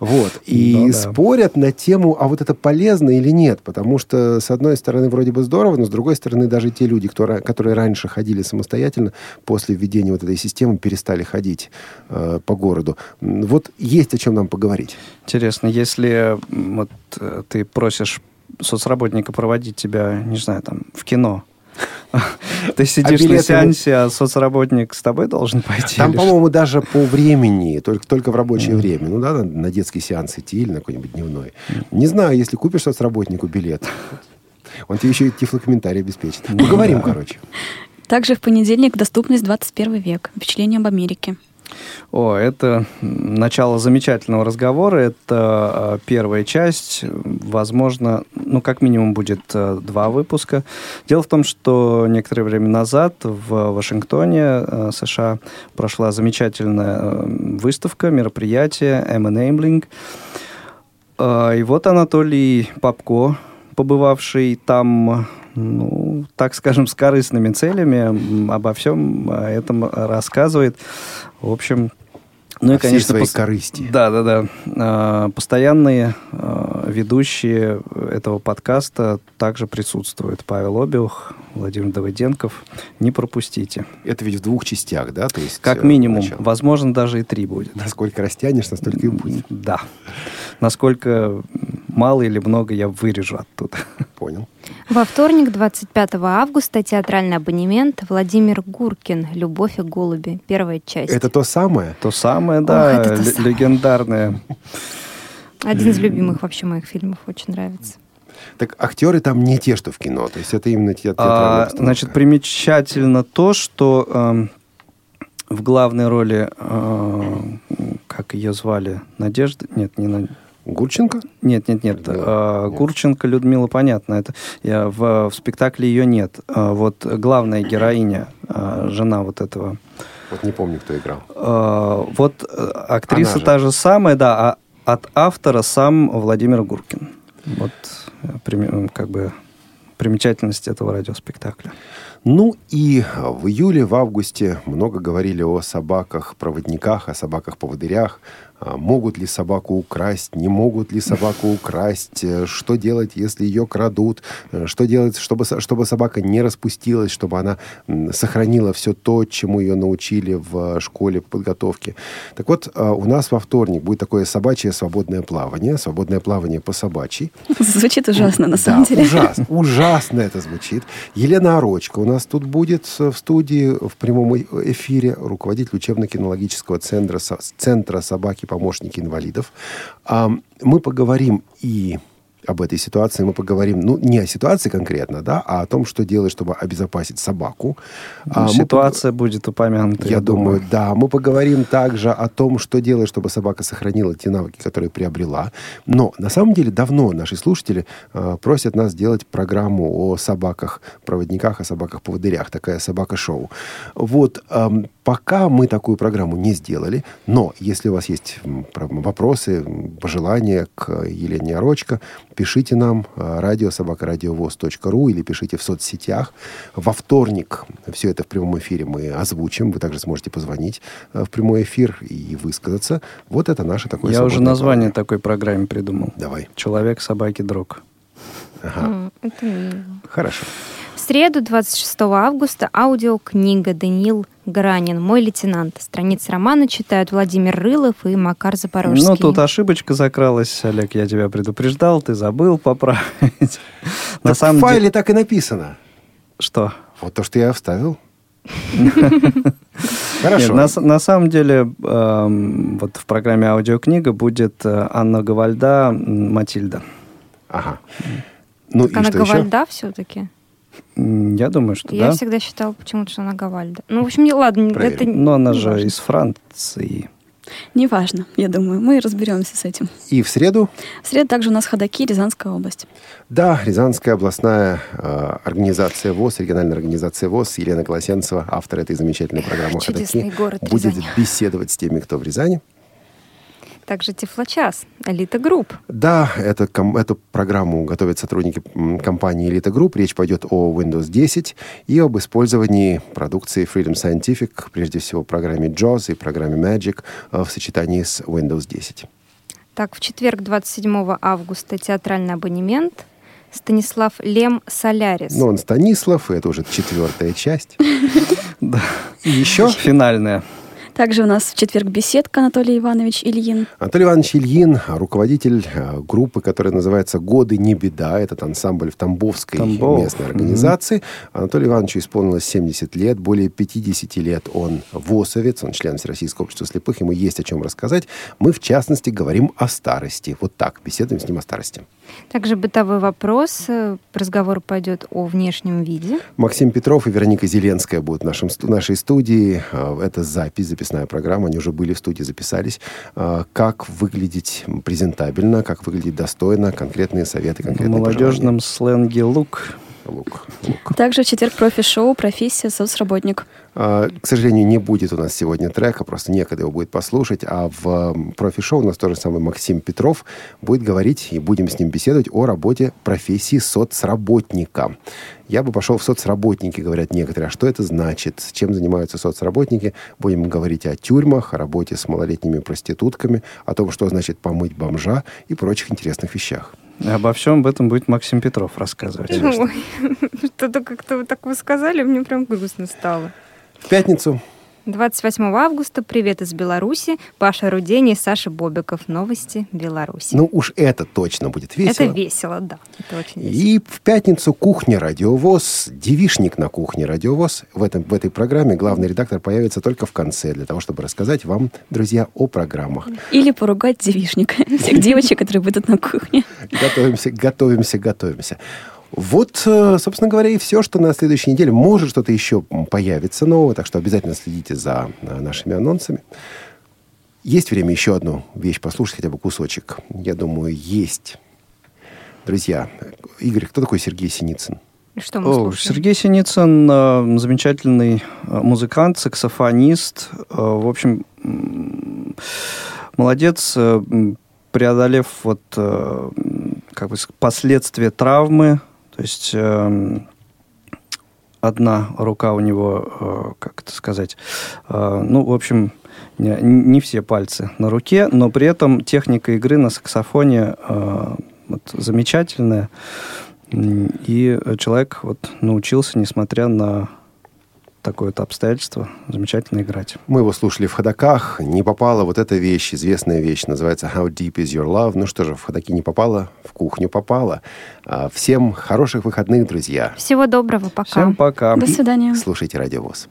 Вот. И Ну да. спорят на тему, а вот это полезно или нет. Потому что, с одной стороны, вроде бы здорово, но с другой стороны, даже те люди, кто, которые раньше ходили самостоятельно, после введения вот этой системы перестали ходить э, по городу. Вот есть о чем нам поговорить. Интересно, если вот э, ты просишь соцработника проводить тебя, не знаю, там, в кино, ты сидишь на билеты- сеансе, а соцработник с тобой должен пойти? Там, по-моему, даже по времени, только, только в рабочее время. Ну да, на, на детский сеанс идти или на какой-нибудь дневной. Не знаю, если купишь соцработнику билет, он тебе еще и тифлокомментарий обеспечит. Поговорим, короче. Также в понедельник доступность 21 век. Впечатление об Америке. О, это начало замечательного разговора. Это э, первая часть. Возможно, ну, как минимум будет э, два выпуска. Дело в том, что некоторое время назад в Вашингтоне, э, США, прошла замечательная выставка, мероприятие M-Enabling. И вот Анатолий Попко, побывавший там, ну, так скажем, с корыстными целями, обо всем э, этом рассказывает. В общем, ну и, конечно, своей пос- корысти. Да, да, да. А, Постоянные а, ведущие этого подкаста также присутствуют. Павел Обиух, Владимир Давыденков. Не пропустите. Это ведь в двух частях, да? То есть, Как э, минимум. начало. Возможно, даже и три будет. Насколько растянешь, настолько и будет. Да. Насколько мало или много я вырежу оттуда. Понял. Во вторник, 25 августа, театральный абонемент Владимир Гуркин «Любовь и голуби». Первая часть. Это то самое? То самое, да, это то самое. легендарное. Один из любимых вообще моих фильмов. Очень нравится. Так актеры там не те, что в кино. То есть это именно те- А, обстановка. значит, примечательно то, что эм, в главной роли, э, как ее звали, Надежда? Нет, не Надежда. Гурченко? Нет, нет, нет. э, Гурченко Людмила, понятно. Это я, в, в спектакле ее нет. А вот главная героиня, э, жена вот этого. Вот не помню, кто играл. э, вот э, актриса же. та же самая, да, а от автора сам Владимир Гуркин. Вот э, как бы примечательность этого радиоспектакля. Ну и в июле, в августе много говорили о собаках-проводниках, о собаках-поводырях. А Могут ли собаку украсть, не могут ли собаку <laughs> украсть, э, что делать, если ее крадут, э, что делать, чтобы, чтобы собака не распустилась, чтобы она сохранила все то, чему ее научили в школе подготовки. Так вот, у нас во вторник будет такое собачье свободное плавание, свободное плавание по собачьей. Звучит ужасно, на Да, самом деле. ужасно, ужасно это звучит. Елена Орочка у нас тут будет э, в студии в прямом э- эфире, руководитель учебно-кинологического центра, центра собаки-помощники инвалидов. А, Мы поговорим и об этой ситуации мы поговорим, ну, не о ситуации конкретно, да, а о том, что делать, чтобы обезопасить собаку. А мы Ситуация будет упомянута. я думаю, да. Мы поговорим также о том, что делать, чтобы собака сохранила те навыки, которые приобрела. Но на самом деле давно наши слушатели э, просят нас сделать программу о собаках-проводниках, о собаках-поводырях. Такая собака-шоу. Вот эм, пока мы такую программу не сделали, но если у вас есть вопросы, пожелания к Елене Орочко, пишите нам э, радиособакарадиовоз.ру или пишите в соцсетях. Во вторник все это в прямом эфире мы озвучим. Вы также сможете позвонить э, в прямой эфир и высказаться. Вот это наше такое Я уже название такой программе придумал. Давай. Человек, собаки, дрог. М, Это мило. Хорошо. В среду, 26 августа, аудиокнига «Даниил Гранин. Мой лейтенант». Страницы романа читают Владимир Рылов и Макар Запорожский. Ну, тут ошибочка закралась, Олег, я тебя предупреждал, ты забыл поправить. На Так в самом файле деле... так и написано. Что? Вот то, что я вставил. <laughs> Хорошо. Нет, на, на самом деле, эм, вот в программе аудиокнига будет э, Анна Гавальда «Матильда». Ага. Ну Так она Гавальда все-таки? Я думаю, что Я да. всегда считала почему-то, что она Гавальда. Ну, в общем, не ладно, это Но она не же важно. из Франции. Неважно, я думаю, мы разберемся с этим. И в среду В среду также у нас ходаки, Рязанская область. Да, Рязанская областная э, организация ВОС, региональная организация ВОС, Елена Колосенцева, автор этой замечательной программы Чудесный «Ходоки», город будет Рязань. беседовать с теми, кто в Рязани. Также Тифлочас, Elite Group. Да, это, ком- эту программу готовят сотрудники компании Elite Group. Речь пойдет о Windows 10 и об использовании продукции Freedom Scientific, прежде всего программе JAWS и программе Magic э, в сочетании с Windows 10. Так, в четверг, 27 августа, театральный абонемент. Станислав Лем Солярис. Ну, он Станислав, и это уже четвертая часть. <laughs> Да. Еще? Финальная. Также у нас в четверг беседка Анатолий Иванович Ильин. Анатолий Иванович Ильин, руководитель э, группы, которая называется «Годы не беда». Этот ансамбль в Тамбовской Тамбов. местной организации. Анатолию Ивановичу исполнилось 70 лет. Более 50 лет он ВОСовец, он член Всероссийского общества слепых. Ему есть о чем рассказать. Мы, в частности, говорим о старости. Вот так, беседуем с ним о старости. Также бытовой вопрос. Разговор пойдет о внешнем виде. Максим Петров и Вероника Зеленская будут в нашем, нашей студии. Э, Это запись, записная программа. Они уже были в студии, записались. Э, Как выглядеть презентабельно, как выглядеть достойно, конкретные советы, В конкретные молодежном сленге лук. Лук. Также в четверг профи-шоу «Профессия соцработник». А, К сожалению, не будет у нас сегодня трека, просто некогда его будет послушать. А в профи-шоу у нас тоже самый Максим Петров будет говорить, и будем с ним беседовать о работе профессии соцработника. Я бы пошел в соцработники, говорят некоторые. А что это значит? Чем занимаются соцработники? Будем говорить о тюрьмах, о работе с малолетними проститутками, о том, что значит помыть бомжа и прочих интересных вещах. И обо всем об этом будет Максим Петров рассказывать. Ой, <laughs> что-то как-то вы так вы сказали, мне прям грустно стало. В пятницу 28 августа. Привет из Беларуси. Паша Рудень и Саша Бобиков. Новости Беларуси. Ну уж это точно будет весело. Это весело, да. Это очень весело. И в пятницу кухня Радиовоз, девишник на кухне Радиовоз. В, этом, в этой программе главный редактор появится только в конце, для того, чтобы рассказать вам, друзья, о программах. Или поругать девишника. <laughs> Всех девочек, которые будут на кухне. Готовимся, готовимся, готовимся. Вот, э, собственно говоря, и все, что на следующей неделе. Может, что-то еще появится нового, так что обязательно следите за э, нашими анонсами. Есть время еще одну вещь послушать, хотя бы кусочек. Я думаю, есть. Друзья, Игорь, кто такой Сергей Синицын? Что мы О, слушаем? Сергей Синицын э, замечательный э, музыкант, саксофонист. Э, в общем, молодец, э, преодолев вот э, как бы последствия травмы. То есть э, одна рука у него, э, как это сказать, э, ну, в общем, не, не все пальцы на руке, но при этом техника игры на саксофоне э, вот, замечательная. И человек вот научился, несмотря на такое вот обстоятельство, замечательно играть. Мы его слушали в ходаках. Не попала вот эта вещь, известная вещь, называется «How deep is your love». Ну что же, в ходаки не попала, в кухню попала. А, Всем хороших выходных, друзья. Всего доброго, пока. Всем пока. До свидания. Слушайте «Радиовоз».